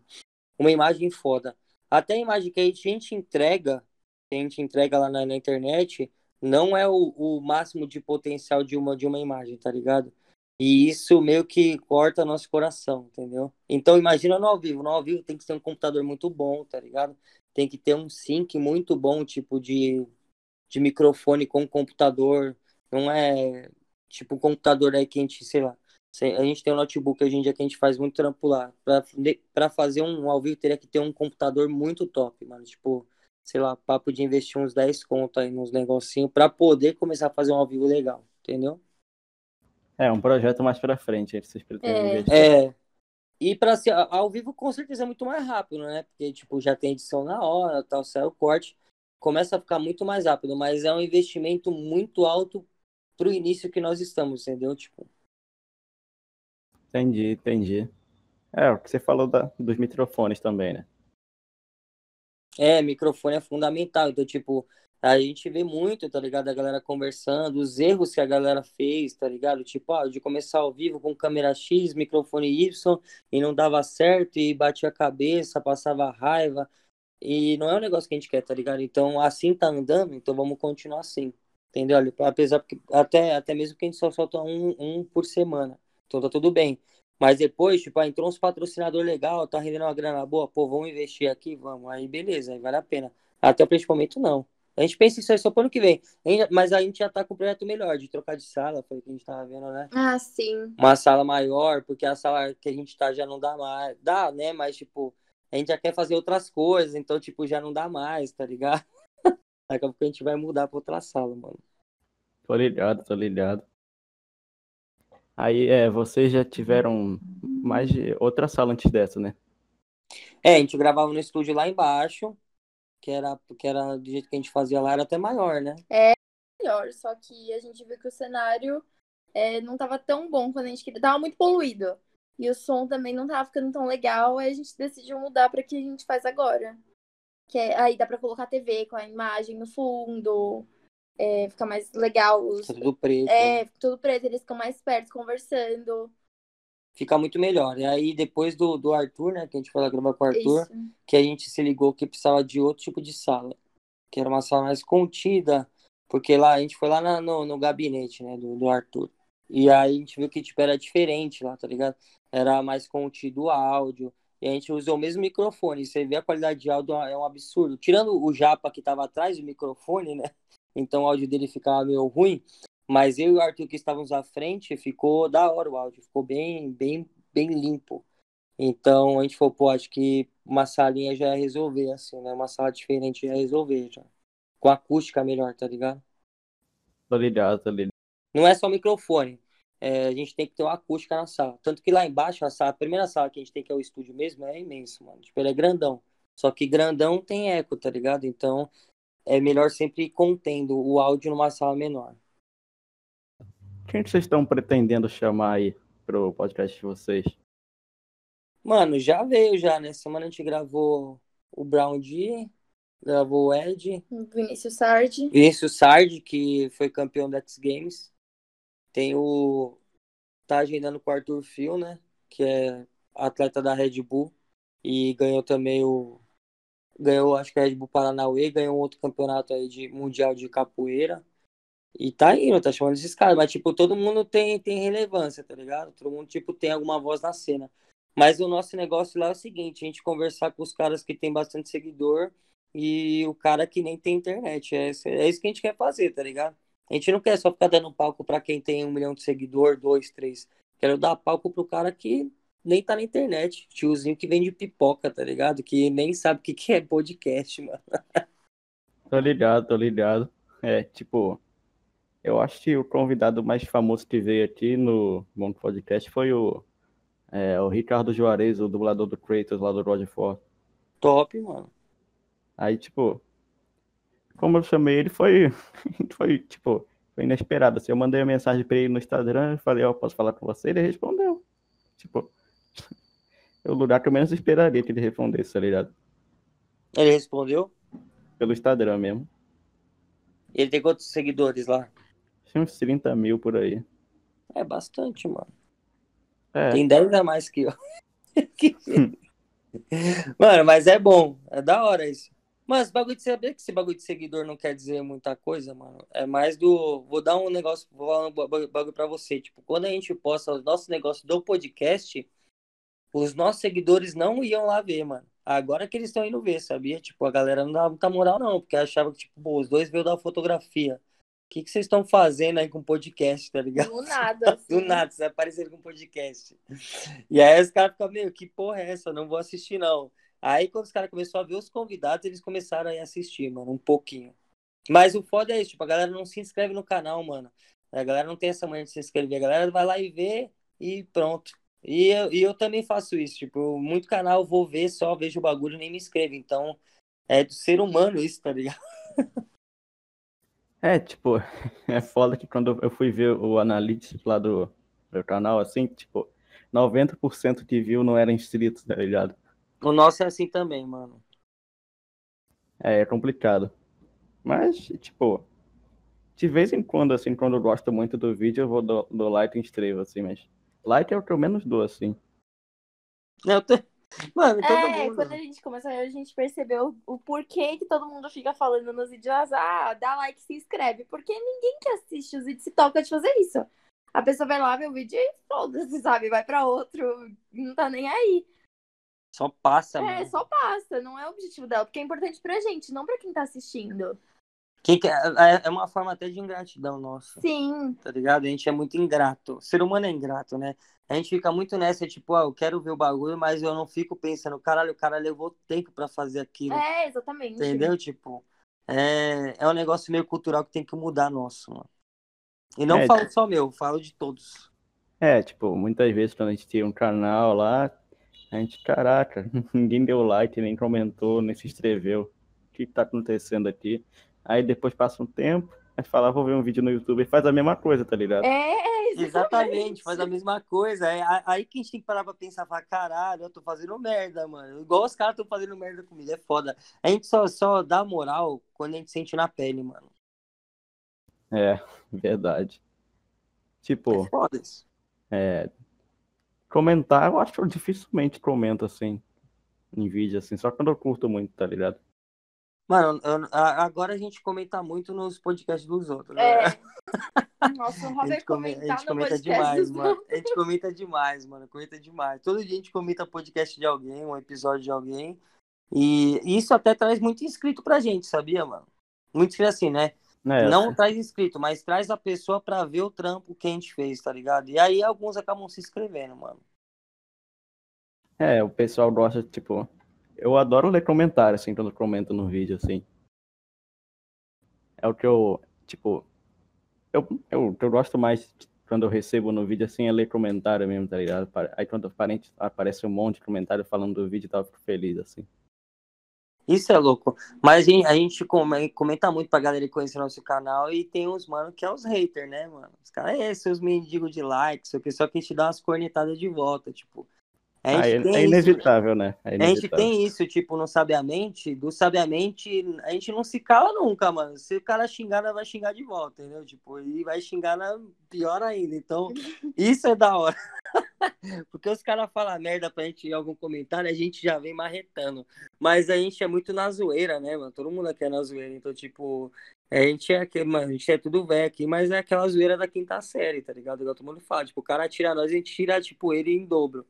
[SPEAKER 2] uma imagem foda. Até a imagem que a gente entrega, que a gente entrega lá na, na internet, não é o, o máximo de potencial de uma, de uma imagem, tá ligado? E isso meio que corta nosso coração, entendeu? Então imagina no ao vivo. No ao vivo tem que ter um computador muito bom, tá ligado? Tem que ter um sync muito bom, tipo de, de microfone com computador. Não é tipo um computador aí que a gente, sei lá. A gente tem um notebook hoje em dia que a gente faz muito trampo lá. Pra fazer um ao vivo teria que ter um computador muito top, mano. Tipo, sei lá, papo de investir uns 10 conto aí nos negocinhos pra poder começar a fazer um ao vivo legal, entendeu?
[SPEAKER 1] É, um projeto mais pra frente, aí vocês pretendem
[SPEAKER 3] É.
[SPEAKER 1] investir.
[SPEAKER 2] É. E para ser ao vivo, com certeza é muito mais rápido, né? Porque, tipo, já tem edição na hora, tal, sai o corte. Começa a ficar muito mais rápido, mas é um investimento muito alto pro início que nós estamos, entendeu? Tipo,
[SPEAKER 1] Entendi, entendi. É, o que você falou da- dos microfones também, né?
[SPEAKER 2] é, microfone é fundamental. Então, tipo, a gente vê muito, tá ligado? A galera conversando, os erros que a galera fez, tá ligado? Tipo, ah, de começar ao vivo com câmera X, microfone Y, e não dava certo, e batia a cabeça, passava raiva. E não é um negócio que a gente quer, tá ligado? Então, assim tá andando, então vamos continuar assim. Entendeu? Apesar que até, até mesmo que a gente só solta um, um por semana. Então tá tudo bem. Mas depois, tipo, ah, entrou uns patrocinador legal, tá rendendo uma grana boa, pô, vamos investir aqui, vamos. Aí beleza, aí vale a pena. Até o presente momento, não. A gente pensa isso aí só pro ano que vem. Mas a gente já tá com um projeto melhor, de trocar de sala, foi o que a gente tava vendo, né?
[SPEAKER 3] Ah, sim.
[SPEAKER 2] Uma sala maior, porque a sala que a gente tá já não dá mais. Dá, né? Mas, tipo, a gente já quer fazer outras coisas, então, tipo, já não dá mais, tá ligado? Daqui a pouco a gente vai mudar pra outra sala, mano.
[SPEAKER 1] Tô ligado, tô ligado. Aí, é, vocês já tiveram mais de outra sala antes dessa, né?
[SPEAKER 2] É, a gente gravava no estúdio lá embaixo, que era, que era do jeito que a gente fazia lá, era até maior, né?
[SPEAKER 3] Melhor, só que a gente viu que o cenário é, não tava tão bom quando a gente queria. Tava muito poluído. E o som também não tava ficando tão legal. Aí a gente decidiu mudar pra que a gente faz agora. Que é- aí dá pra colocar TV com a imagem no fundo. É, fica mais legal. Os,
[SPEAKER 2] Tá tudo preto.
[SPEAKER 3] é, tudo preto, eles ficam mais perto conversando.
[SPEAKER 2] Fica muito melhor. E aí, depois do, do Arthur, né? Que a gente foi lá gravar com o Arthur,
[SPEAKER 3] Isso.
[SPEAKER 2] que a gente se ligou que precisava de outro tipo de sala. Que era uma sala mais contida. Porque lá, a gente foi lá na- no, no gabinete, né? Do, do Arthur. E aí a gente viu que, tipo, era diferente lá, tá ligado? Era mais contido o áudio. E a gente usou o mesmo microfone. Você vê a qualidade de áudio, é um absurdo. Tirando o Japa que tava atrás do microfone, né? Então o áudio dele ficava meio ruim. Mas eu e o Arthur que estávamos à frente, ficou da hora o áudio. Ficou bem, bem, bem limpo. Então a gente falou, pô, acho que uma salinha já ia resolver, assim, né? Uma sala diferente já ia resolver, já. Com acústica melhor, tá ligado?
[SPEAKER 1] Tô ligado, tô ligado.
[SPEAKER 2] Não é só microfone. É, a gente tem que ter uma acústica na sala. Tanto que lá embaixo, a, sala, a primeira sala que a gente tem, que é o estúdio mesmo, é imenso, mano. Tipo, ele é grandão. Só que grandão tem eco, tá ligado? Então é melhor sempre ir contendo o áudio numa sala menor.
[SPEAKER 1] Quem que vocês estão pretendendo chamar aí pro podcast de vocês?
[SPEAKER 2] Mano, já veio já, né? Semana a gente gravou o Brown D, gravou o Ed,
[SPEAKER 3] Vinícius Sardi.
[SPEAKER 2] Vinícius Sardi, que foi campeão do X Games. Tem o. Tá agendando com o Arthur Fio, né? Que é atleta da Red Bull. E ganhou também o. Ganhou, acho que a Red Bull Paranauê, ganhou outro campeonato aí de mundial de capoeira. E tá indo, tá chamando esses caras. Mas, tipo, todo mundo tem, tem relevância, tá ligado? Todo mundo, tipo, tem alguma voz na cena. Mas o nosso negócio lá é o seguinte: a gente conversar com os caras que tem bastante seguidor e o cara que nem tem internet. É, é isso que a gente quer fazer, tá ligado? A gente não quer só ficar dando palco pra quem tem um milhão de seguidor, dois, três. Quero dar palco pro cara que nem tá na internet. Tiozinho que vende pipoca, tá ligado? Que nem sabe o que, que é podcast, mano.
[SPEAKER 1] Tô ligado, tô ligado. É, tipo, eu acho que o convidado mais famoso que veio aqui no Mundo Podcast foi o, é, o Ricardo Juarez, o dublador do Kratos lá do Roger Ford.
[SPEAKER 2] Top, mano.
[SPEAKER 1] Aí, tipo, como eu chamei ele, foi, foi tipo, foi inesperado. Assim, eu mandei a mensagem pra ele no Instagram, falei, ó, oh, posso falar com você? Ele respondeu. Tipo, é o lugar que eu menos esperaria que ele respondesse, tá ligado?
[SPEAKER 2] Ele respondeu?
[SPEAKER 1] Pelo Instagram mesmo.
[SPEAKER 2] Ele tem quantos seguidores lá?
[SPEAKER 1] Uns 30 mil por aí.
[SPEAKER 2] É bastante, mano. É. Tem 10 a mais que eu. mano, mas é bom. É da hora isso. Mas bagulho de saber que esse bagulho de seguidor não quer dizer muita coisa, mano. É mais do. Vou dar um negócio, vou falar um bagulho pra você. Tipo, quando a gente posta os nossos negócios do podcast, os nossos seguidores não iam lá ver, mano. Agora que eles estão indo ver, sabia? Tipo, a galera não dava muita moral, não, porque achava que, tipo, pô, os dois veio da fotografia. O que, que vocês estão fazendo aí com podcast, tá ligado?
[SPEAKER 3] Do nada.
[SPEAKER 2] Assim. Do nada, vocês apareceram com podcast. E aí os caras ficam meio, que porra é essa? Não vou assistir, não. Aí, quando os caras começaram a ver os convidados, eles começaram a assistir, mano, um pouquinho. Mas o foda é isso, tipo, a galera não se inscreve no canal, mano. A galera não tem essa manhã de se inscrever. A galera vai lá e vê e pronto. E eu, e eu também faço isso. Tipo, muito canal eu vou ver, só vejo o bagulho e nem me inscrevo. Então, é do ser humano isso, tá ligado?
[SPEAKER 1] É, tipo, é foda que quando eu fui ver o Analytics lá do meu canal, assim, tipo, 90% que viu não era inscrito, tá ligado?
[SPEAKER 2] O nosso é assim também, mano.
[SPEAKER 1] É, é complicado. Mas, tipo, de vez em quando, assim, quando eu gosto muito do vídeo, eu vou do, do like e inscrevo, assim, mas like é o que eu menos dou, assim.
[SPEAKER 2] Eu tô... Mano, todo
[SPEAKER 3] é,
[SPEAKER 2] mundo.
[SPEAKER 3] quando a gente começou, a gente percebeu o porquê que todo mundo fica falando nos vídeos, ah, dá like, se inscreve. Porque ninguém que assiste os vídeos se toca de fazer isso. A pessoa vai lá ver o vídeo e foda-se, sabe? Vai pra outro, não tá nem aí.
[SPEAKER 2] Só passa,
[SPEAKER 3] É,
[SPEAKER 2] mano.
[SPEAKER 3] só passa, não é o objetivo dela, porque é importante pra gente, não pra quem tá assistindo.
[SPEAKER 2] Quem quer- é, é uma forma até de ingratidão nossa.
[SPEAKER 3] Sim,
[SPEAKER 2] Tá ligado? A gente é muito ingrato. O ser humano é ingrato, né? A gente fica muito nessa, tipo, ah, eu quero ver o bagulho, mas eu não fico pensando, caralho, o cara levou tempo pra fazer aquilo.
[SPEAKER 3] é, exatamente.
[SPEAKER 2] Entendeu? Tipo, é, é um negócio meio cultural que tem que mudar nosso, mano. E não
[SPEAKER 1] É,
[SPEAKER 2] falo só meu, falo de todos.
[SPEAKER 1] É, tipo, muitas vezes quando a gente tem um canal lá, a gente, caraca, ninguém deu like, nem comentou, nem se inscreveu. O que tá acontecendo aqui? Aí depois passa um tempo, a gente fala, "Ah, vou ver um vídeo no YouTube e faz a mesma coisa, tá ligado?
[SPEAKER 3] É,
[SPEAKER 2] Exatamente, faz a mesma coisa. É aí que a gente tem que parar pra pensar, falar, caralho, eu tô fazendo merda, mano. Igual os caras estão fazendo merda comigo, é foda. A gente só, só dá moral quando a gente sente na pele, mano.
[SPEAKER 1] É, verdade. Tipo,
[SPEAKER 2] É foda isso.
[SPEAKER 1] é, comentar, eu acho que eu dificilmente comento assim, em vídeo, assim, só quando eu curto muito, tá ligado?
[SPEAKER 2] Mano, eu- agora a gente comenta muito nos podcasts dos outros.
[SPEAKER 3] É.
[SPEAKER 2] Né?
[SPEAKER 3] Nossa, o
[SPEAKER 2] A
[SPEAKER 3] Robert
[SPEAKER 2] gente, come- a
[SPEAKER 3] comentar
[SPEAKER 2] gente comenta
[SPEAKER 3] podcast
[SPEAKER 2] demais, mano. A gente comenta demais, mano. Comenta demais. Todo dia a gente comenta podcast de alguém, um episódio de alguém. E isso até traz muito inscrito pra gente, sabia, mano? Muito inscrito assim, né?
[SPEAKER 1] É,
[SPEAKER 2] Não traz inscrito, mas traz a pessoa pra ver o trampo que a gente fez, tá ligado? E aí alguns acabam se inscrevendo, mano.
[SPEAKER 1] É, o pessoal gosta, tipo, eu adoro ler comentário, assim, quando comento no vídeo, assim. É o que eu, tipo, eu, eu, o que eu gosto mais quando eu recebo no vídeo, assim, é ler comentário mesmo, tá ligado? Aí quando aparente, aparece um monte de comentário falando do vídeo tal, eu fico feliz, assim.
[SPEAKER 2] Isso é louco. Mas a gente, comenta muito pra galera conhecer nosso canal e tem uns, mano, que é os haters, né, mano? Os caras, é, seus mendigos de likes, o que, só que a gente dá umas cornetadas de volta, tipo.
[SPEAKER 1] Ah, é, é
[SPEAKER 2] isso,
[SPEAKER 1] inevitável, né? É
[SPEAKER 2] A gente
[SPEAKER 1] inevitável.
[SPEAKER 2] tem isso, tipo, no Sabiamente, do Sabiamente, a gente não se cala nunca, mano. Se o cara xingar, vai xingar de volta, entendeu? Tipo, e vai xingar na pior ainda. Então, isso é da hora. Porque os caras falam merda pra gente em algum comentário, a gente já vem marretando. Mas a gente é muito na zoeira, né, mano? Todo mundo aqui é na zoeira. Então, tipo, a gente é, aqui- mano, a gente é tudo velho aqui, mas é aquela zoeira da quinta série, tá ligado? Igual todo mundo fala. Tipo, o cara tira nós, a gente tira, tipo, ele em dobro.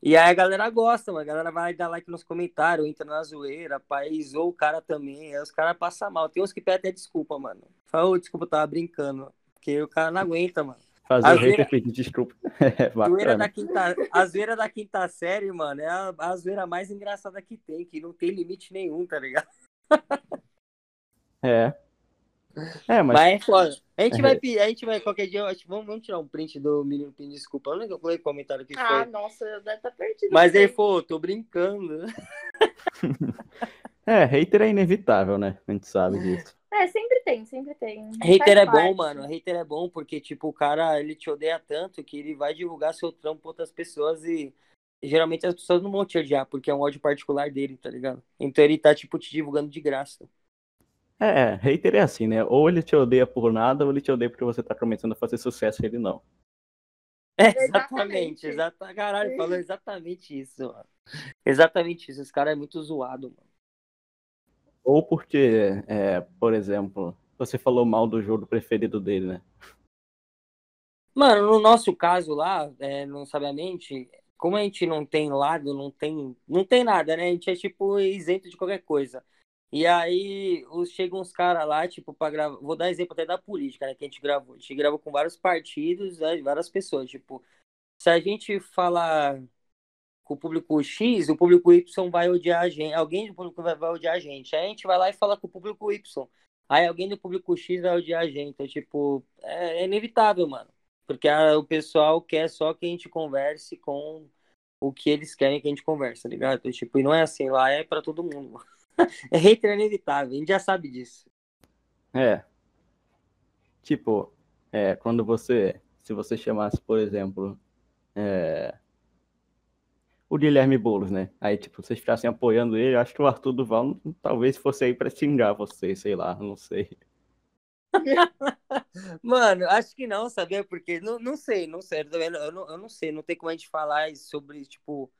[SPEAKER 2] E aí a galera gosta, mano. A galera vai dar like nos comentários, entra na zoeira, pai, zoou o cara também. Aí os caras passam mal. Tem uns que pedem até desculpa, mano. Fala, ô, desculpa, eu tava brincando. Porque o cara não aguenta, mano.
[SPEAKER 1] Fazer
[SPEAKER 2] A
[SPEAKER 1] o hater
[SPEAKER 2] zoeira-
[SPEAKER 1] pedir desculpa. É
[SPEAKER 2] Zoeira da quinta, a zoeira da quinta série, mano, é a, a zoeira mais engraçada que tem, que não tem limite nenhum, tá ligado?
[SPEAKER 1] É. É, mas,
[SPEAKER 2] Mas, é foda. A gente
[SPEAKER 1] É.
[SPEAKER 2] vai a gente vai qualquer dia, acho vamos, vamos tirar um print do menino pedindo desculpa. Eu não lembro foi o comentário que
[SPEAKER 3] Ah,
[SPEAKER 2] foi.
[SPEAKER 3] nossa, deve estar perdido.
[SPEAKER 2] Mas ele
[SPEAKER 3] aí
[SPEAKER 2] falou, tô brincando.
[SPEAKER 1] é, hater é inevitável, né? A gente sabe disso.
[SPEAKER 3] É, sempre tem, sempre tem.
[SPEAKER 2] Hater
[SPEAKER 3] Faz
[SPEAKER 2] é bom, mano. Hater é bom porque, tipo, o cara, ele te odeia tanto que ele vai divulgar seu trampo pra outras pessoas e geralmente as pessoas não vão te odiar porque é um ódio particular dele, tá ligado? Então ele tá, tipo, te divulgando de graça.
[SPEAKER 1] É, hater é assim, né? Ou ele te odeia por nada, ou ele te odeia porque você tá começando a fazer sucesso e ele não.
[SPEAKER 2] É,
[SPEAKER 3] Exatamente.
[SPEAKER 2] exatamente, exata, caralho, falou exatamente isso, mano. Exatamente isso, esse cara é muito zoado, mano.
[SPEAKER 1] Ou porque, é, por exemplo, você falou mal do jogo preferido dele, né?
[SPEAKER 2] Mano, no nosso caso lá, é, não sabiamente, como a gente não tem lado, não tem, não tem nada, né? A gente é tipo isento de qualquer coisa. E aí os, chegam uns caras lá, tipo, pra gravar. Vou dar exemplo até da política, né? Que a gente gravou. A gente gravou com vários partidos, né, várias pessoas. Tipo, se a gente falar com o público X, o público Y vai odiar a gente. Alguém do público vai, vai odiar a gente. Aí a gente vai lá e fala com o público Y. Aí alguém do público X vai odiar a gente. Então, tipo, é, é inevitável, mano. Porque a- o pessoal quer só que a gente converse com o que eles querem que a gente converse, tá ligado? Então, tipo, e não é assim, lá é pra todo mundo, mano. É hater inevitável, a gente já sabe disso.
[SPEAKER 1] É. Tipo, é, quando você. Se você chamasse, por exemplo, é, o Guilherme Boulos, né? Aí, tipo, vocês ficassem apoiando ele, acho que o Arthur Duval talvez fosse aí pra xingar vocês, sei lá, não sei.
[SPEAKER 2] Mano, acho que não, sabia? Porque não, não sei, não sei, eu não, eu não sei, não tem como a gente falar sobre, tipo,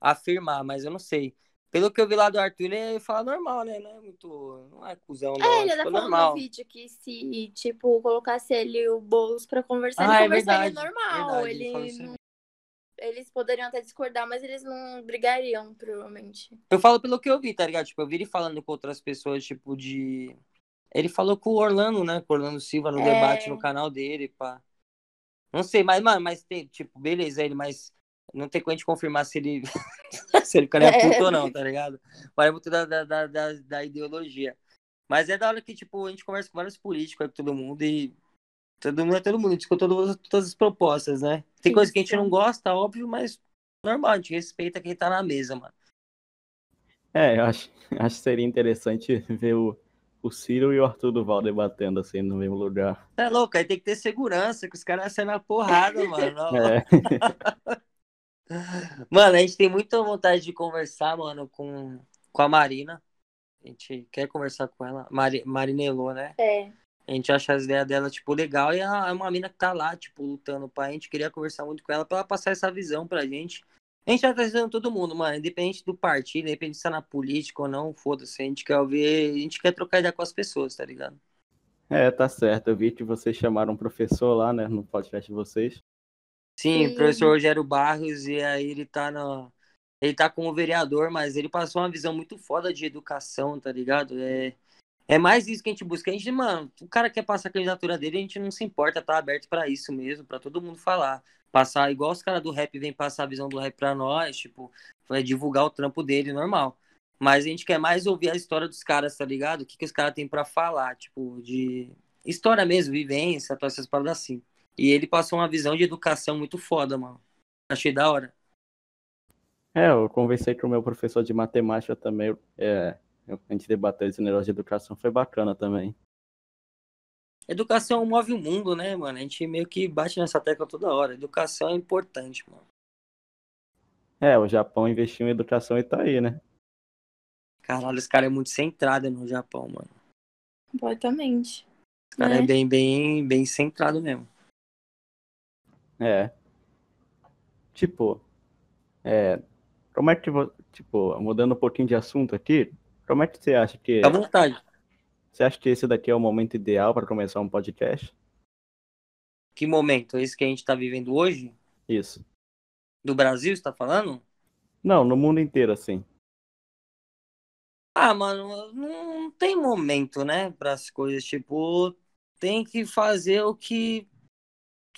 [SPEAKER 2] afirmar, mas eu não sei. Pelo que eu vi lá do Arthur, ele fala normal, né? Não é muito. Não é cuzão, não.
[SPEAKER 3] É, ele
[SPEAKER 2] tipo,
[SPEAKER 3] ainda falou
[SPEAKER 2] normal.
[SPEAKER 3] no vídeo que se, tipo, colocasse ele o Boulos pra conversar,
[SPEAKER 2] Ah, é
[SPEAKER 3] ele conversaria
[SPEAKER 2] verdade,
[SPEAKER 3] normal.
[SPEAKER 2] verdade, ele
[SPEAKER 3] não- Eles poderiam até discordar, mas eles não brigariam, provavelmente.
[SPEAKER 2] Eu falo pelo que eu vi, tá ligado? Tipo, eu vi ele falando com outras pessoas, tipo, de. Ele falou com o Orlando, né? Com o Orlando Silva no
[SPEAKER 3] É.
[SPEAKER 2] debate no canal dele, pá. Não sei, mas, mano, mas tem, tipo, beleza, ele, mas não tem como a gente confirmar se ele. se ele cara é puto ou não, tá ligado? Vai muito da, da, da, da, ideologia. Mas é da hora que, tipo, a gente conversa com vários políticos, com todo mundo e. Todo mundo é todo mundo, discute todas, todas as propostas, né? Tem
[SPEAKER 3] Sim,
[SPEAKER 2] coisa que a gente
[SPEAKER 3] sim.
[SPEAKER 2] não gosta, óbvio, mas normal, a gente respeita quem tá na mesa, mano.
[SPEAKER 1] É, eu acho, acho que seria interessante ver o, o Ciro e o Arthur Duval debatendo assim no mesmo lugar.
[SPEAKER 2] É louco, aí tem que ter segurança, que os caras saem na porrada, mano.
[SPEAKER 1] É,
[SPEAKER 2] Mano, a gente tem muita vontade de conversar, mano, com, com a Marina. A gente quer conversar com ela. Mari, Marinelô, né?
[SPEAKER 3] É.
[SPEAKER 2] A gente acha as ideias dela, tipo, legal. E ela é uma mina que tá lá, tipo, lutando pra gente. Queria conversar muito com ela pra ela passar essa visão pra gente. A gente já tá avisando todo mundo, mano. Independente do partido, independente se tá na política ou não, foda-se. A gente quer ouvir, a gente quer trocar ideia com as pessoas, tá ligado?
[SPEAKER 1] é, tá certo. Eu vi que vocês chamaram um professor lá, né, no podcast de vocês.
[SPEAKER 2] Sim,
[SPEAKER 3] Sim.
[SPEAKER 2] professor Rogério Barros, e aí ele tá no. Ele tá como vereador, mas ele passou uma visão muito foda de educação, tá ligado? É, é mais isso que a gente busca. A gente, mano, o cara quer passar a candidatura dele, a gente não se importa, tá aberto pra isso mesmo, pra todo mundo falar. Passar, igual os caras do rap vêm passar a visão do rap pra nós, tipo, vai divulgar o trampo dele, normal. Mas a gente quer mais ouvir a história dos caras, tá ligado? O que, que os caras têm pra falar, tipo, de história mesmo, vivência, todas essas paradas assim. E ele passou uma visão de educação muito foda, mano. Achei da hora.
[SPEAKER 1] É, eu conversei com o meu professor de matemática também. É, a gente debateu esse negócio de educação, foi bacana também.
[SPEAKER 2] Educação move o mundo, né, mano? A gente meio que bate nessa tecla toda hora. Educação é importante, mano.
[SPEAKER 1] É, o Japão investiu em educação e tá aí, né?
[SPEAKER 2] Caralho, esse cara é muito centrado no Japão, mano.
[SPEAKER 3] Completamente.
[SPEAKER 2] Esse cara
[SPEAKER 3] né?
[SPEAKER 2] é bem, bem, bem centrado mesmo.
[SPEAKER 1] É. Tipo, é, como é que você, tipo, mudando um pouquinho de assunto aqui, como é que você acha que,
[SPEAKER 2] à vontade.
[SPEAKER 1] você acha que esse daqui é o momento ideal para começar um podcast?
[SPEAKER 2] Que momento? Esse que a gente tá vivendo hoje?
[SPEAKER 1] Isso.
[SPEAKER 2] Do Brasil, você tá falando?
[SPEAKER 1] Não, no mundo inteiro, assim.
[SPEAKER 2] Ah, mano, não tem momento, né, para as coisas. Tipo, tem que fazer o que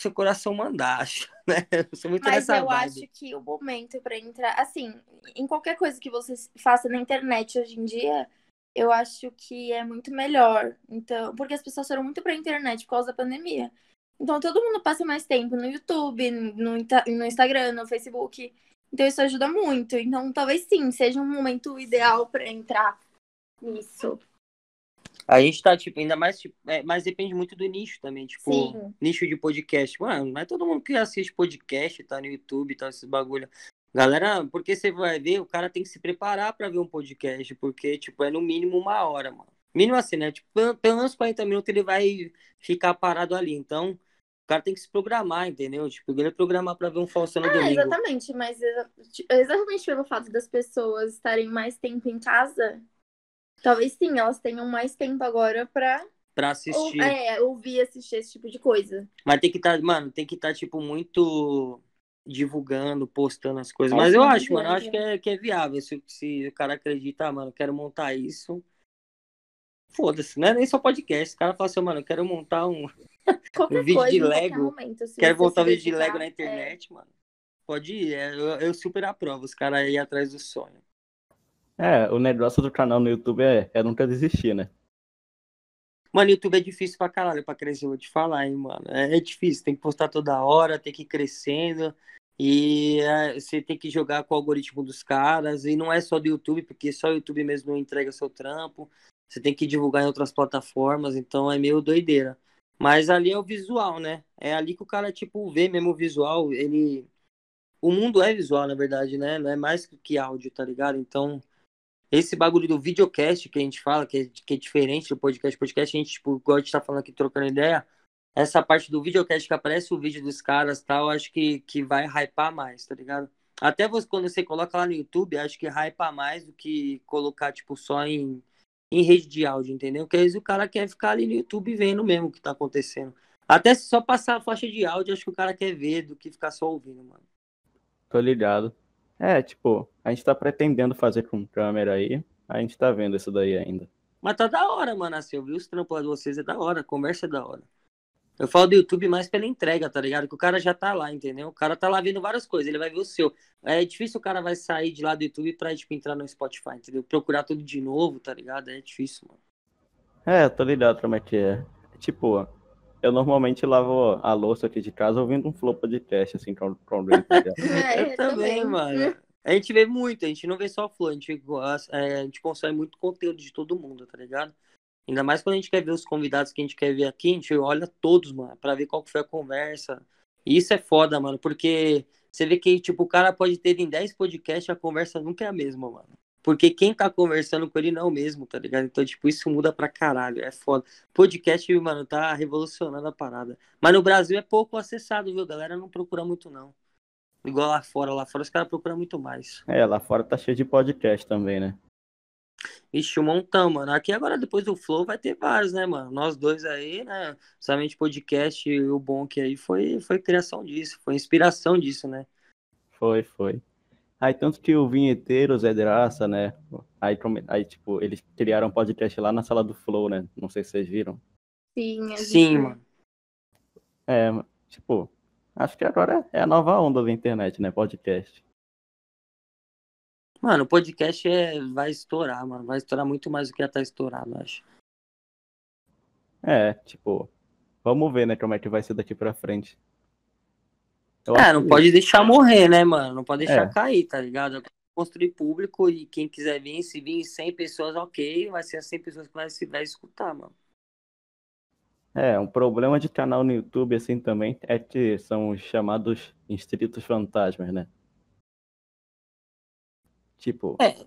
[SPEAKER 2] seu coração mandar, acho, né? Eu sou muito
[SPEAKER 3] Mas eu
[SPEAKER 2] vibe.
[SPEAKER 3] acho que o momento pra entrar, assim, em qualquer coisa que você faça na internet hoje em dia, eu acho que é muito melhor. Então, porque as pessoas foram muito pra internet por causa da pandemia. Então todo mundo passa mais tempo no YouTube, no, no Instagram, no Facebook. Então isso ajuda muito. Então talvez sim, seja um momento ideal pra entrar nisso.
[SPEAKER 2] A gente tá, tipo, ainda mais, tipo, é, mas depende muito do nicho também, tipo,
[SPEAKER 3] Sim.
[SPEAKER 2] nicho de podcast. Mano, não é todo mundo que assiste podcast, tá no YouTube, tá esses bagulho. Galera, porque você vai ver, o cara tem que se preparar pra ver um podcast, porque, tipo, é no mínimo uma hora, mano. Mínimo assim, né? Tipo, pelo menos 40 minutos ele vai ficar parado ali. Então, o cara tem que se programar, entendeu? Tipo, ele programar pra ver um Faustão no
[SPEAKER 3] Ah,
[SPEAKER 2] domingo.
[SPEAKER 3] exatamente, mas exa- tipo, exatamente pelo fato das pessoas estarem mais tempo em casa, talvez sim, elas tenham mais tempo agora pra
[SPEAKER 2] Pra
[SPEAKER 3] ou-
[SPEAKER 2] assistir.
[SPEAKER 3] é, ouvir e assistir esse tipo de coisa.
[SPEAKER 2] Mas tem que estar, mano, tem que estar, tipo, muito divulgando, postando as coisas.
[SPEAKER 3] É,
[SPEAKER 2] Mas eu acho, mano, eu acho que é, que é viável. Se, se o cara acredita, ah, mano, eu quero montar isso. Foda-se, não é nem só podcast. O cara fala assim, mano, eu quero montar um. Um vídeo
[SPEAKER 3] coisa,
[SPEAKER 2] de Lego.
[SPEAKER 3] momento.
[SPEAKER 2] Quero montar um vídeo de Lego na
[SPEAKER 3] é.
[SPEAKER 2] internet, mano. Pode ir, é, eu, eu super aprovo. Os caras aí atrás do sonho.
[SPEAKER 1] É, o negócio do canal no YouTube é, é nunca desistir, né?
[SPEAKER 2] Mano, YouTube é difícil pra caralho pra crescer, vou te falar, hein, mano. É, é difícil, tem que postar toda hora, tem que ir crescendo. E é, você tem que jogar com o algoritmo dos caras. E não é só do YouTube, porque só o YouTube mesmo não entrega seu trampo. Você tem que divulgar em outras plataformas, então é meio doideira. Mas ali é o visual, né? É ali que o cara, tipo, vê mesmo o visual. Ele. O mundo é visual, na verdade, né? Não é mais que áudio, tá ligado? Então, esse bagulho do videocast que a gente fala, que é, que é diferente do podcast. Podcast, a gente, tipo, igual a gente tá falando aqui, trocando ideia. Essa parte do videocast que aparece o vídeo dos caras tal, acho que, que vai hypar mais, tá ligado? Até você, quando você coloca lá no YouTube, acho que hypa mais do que colocar, tipo, só em, em rede de áudio, entendeu? Porque vezes o cara quer ficar ali no YouTube vendo mesmo o que tá acontecendo. Até se só passar a faixa de áudio, acho que o cara quer ver do que ficar só ouvindo, mano.
[SPEAKER 1] Tô ligado. É, tipo, a gente tá pretendendo fazer com câmera aí. A gente tá vendo isso daí ainda.
[SPEAKER 2] Mas tá da hora, mano. Assim, eu vi os trampos de vocês, é da hora, a conversa é da hora. Eu falo do YouTube mais pela entrega, tá ligado? Que o cara já tá lá, entendeu? O cara tá lá vendo várias coisas, ele vai ver o seu. É difícil o cara vai sair de lá do YouTube pra, tipo, entrar no Spotify, entendeu? Procurar tudo de novo, tá ligado? É difícil, mano.
[SPEAKER 1] É, tô ligado como é que é. Tipo, eu normalmente lavo a louça aqui de casa ouvindo um flow podcast, assim, com tá ligado?
[SPEAKER 3] É,
[SPEAKER 2] eu também, mano. A gente vê muito, a gente não vê só flow, a gente, gosta- é, a gente consome muito conteúdo de todo mundo, tá ligado? Ainda mais quando a gente quer ver os convidados que a gente quer ver aqui, a gente olha todos, mano, pra ver qual que foi a conversa. E isso é foda, mano, porque você vê que, tipo, o cara pode ter em 10 podcasts a conversa nunca é a mesma, mano. Porque quem tá conversando com ele não é o mesmo, tá ligado? Então, tipo, isso muda pra caralho, é foda. Podcast, mano, tá revolucionando a parada. Mas no Brasil é pouco acessado, viu? A galera não procura muito, não. Igual lá fora, lá fora os caras procuram muito mais.
[SPEAKER 1] É, lá fora tá cheio de podcast também, né?
[SPEAKER 2] Ixi, um montão, mano. Aqui agora, depois do Flow, vai ter vários, né, mano? Nós dois aí, né? Somente podcast, e o bom que aí foi, foi criação disso, foi inspiração disso, né?
[SPEAKER 1] Foi, foi. Aí tanto que o vinheteiro, o Zé Graça, né? Aí, aí, tipo, eles criaram um podcast lá na sala do Flow, né? Não sei se vocês viram.
[SPEAKER 3] Sim,
[SPEAKER 2] Sim, mano.
[SPEAKER 1] É, tipo, acho que agora é a nova onda da internet, né? Podcast.
[SPEAKER 2] Mano, o podcast é, vai estourar, mano. Vai estourar muito mais do que já tá estourado, eu acho.
[SPEAKER 1] É, tipo, vamos ver, né, como é que vai ser daqui pra frente. Eu
[SPEAKER 2] É, não pode deixar morrer, né, mano? Não pode deixar
[SPEAKER 1] É.
[SPEAKER 2] cair, tá ligado? Construir público e quem quiser vir, se vir 100 pessoas, ok, vai ser as 100 pessoas que vai, se- vai escutar, mano.
[SPEAKER 1] É, um problema de canal no YouTube, assim, também, é que são os chamados inscritos fantasmas, né? Tipo,
[SPEAKER 2] É.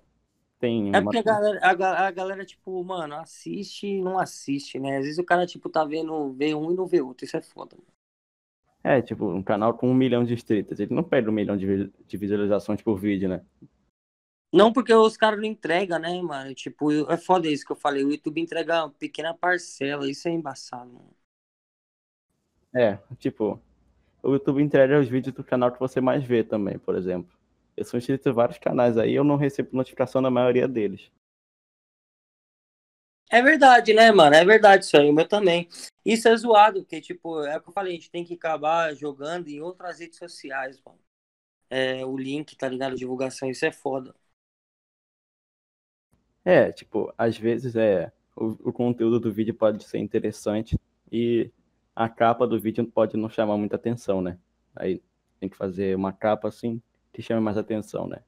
[SPEAKER 1] tem
[SPEAKER 2] É
[SPEAKER 1] uma...
[SPEAKER 2] porque a galera, a, a galera, tipo, mano, assiste e não assiste, né? Às vezes o cara, tipo, tá vendo, vê um e não vê outro. Isso é foda. mano.
[SPEAKER 1] É, tipo, um canal com um milhão de inscritos. Ele não perde um milhão de, de visualizações por vídeo, né?
[SPEAKER 2] Não porque os caras não entregam, né, mano? Tipo, é foda isso que eu falei. O YouTube entrega uma pequena parcela. Isso é embaçado, mano.
[SPEAKER 1] É, tipo, o YouTube entrega os vídeos do canal que você mais vê também, por exemplo. Eu sou inscrito em vários canais aí, eu não recebo notificação na maioria deles.
[SPEAKER 2] É verdade, né, mano? É verdade isso aí, o meu também. Isso é zoado, porque, tipo, é o que eu falei, a gente tem que acabar jogando em outras redes sociais, mano. É, o link, tá ligado? A divulgação, isso é foda.
[SPEAKER 1] É, tipo, às vezes é o, o conteúdo do vídeo pode ser interessante e a capa do vídeo pode não chamar muita atenção, né? Aí tem que fazer uma capa assim que chame mais atenção, né?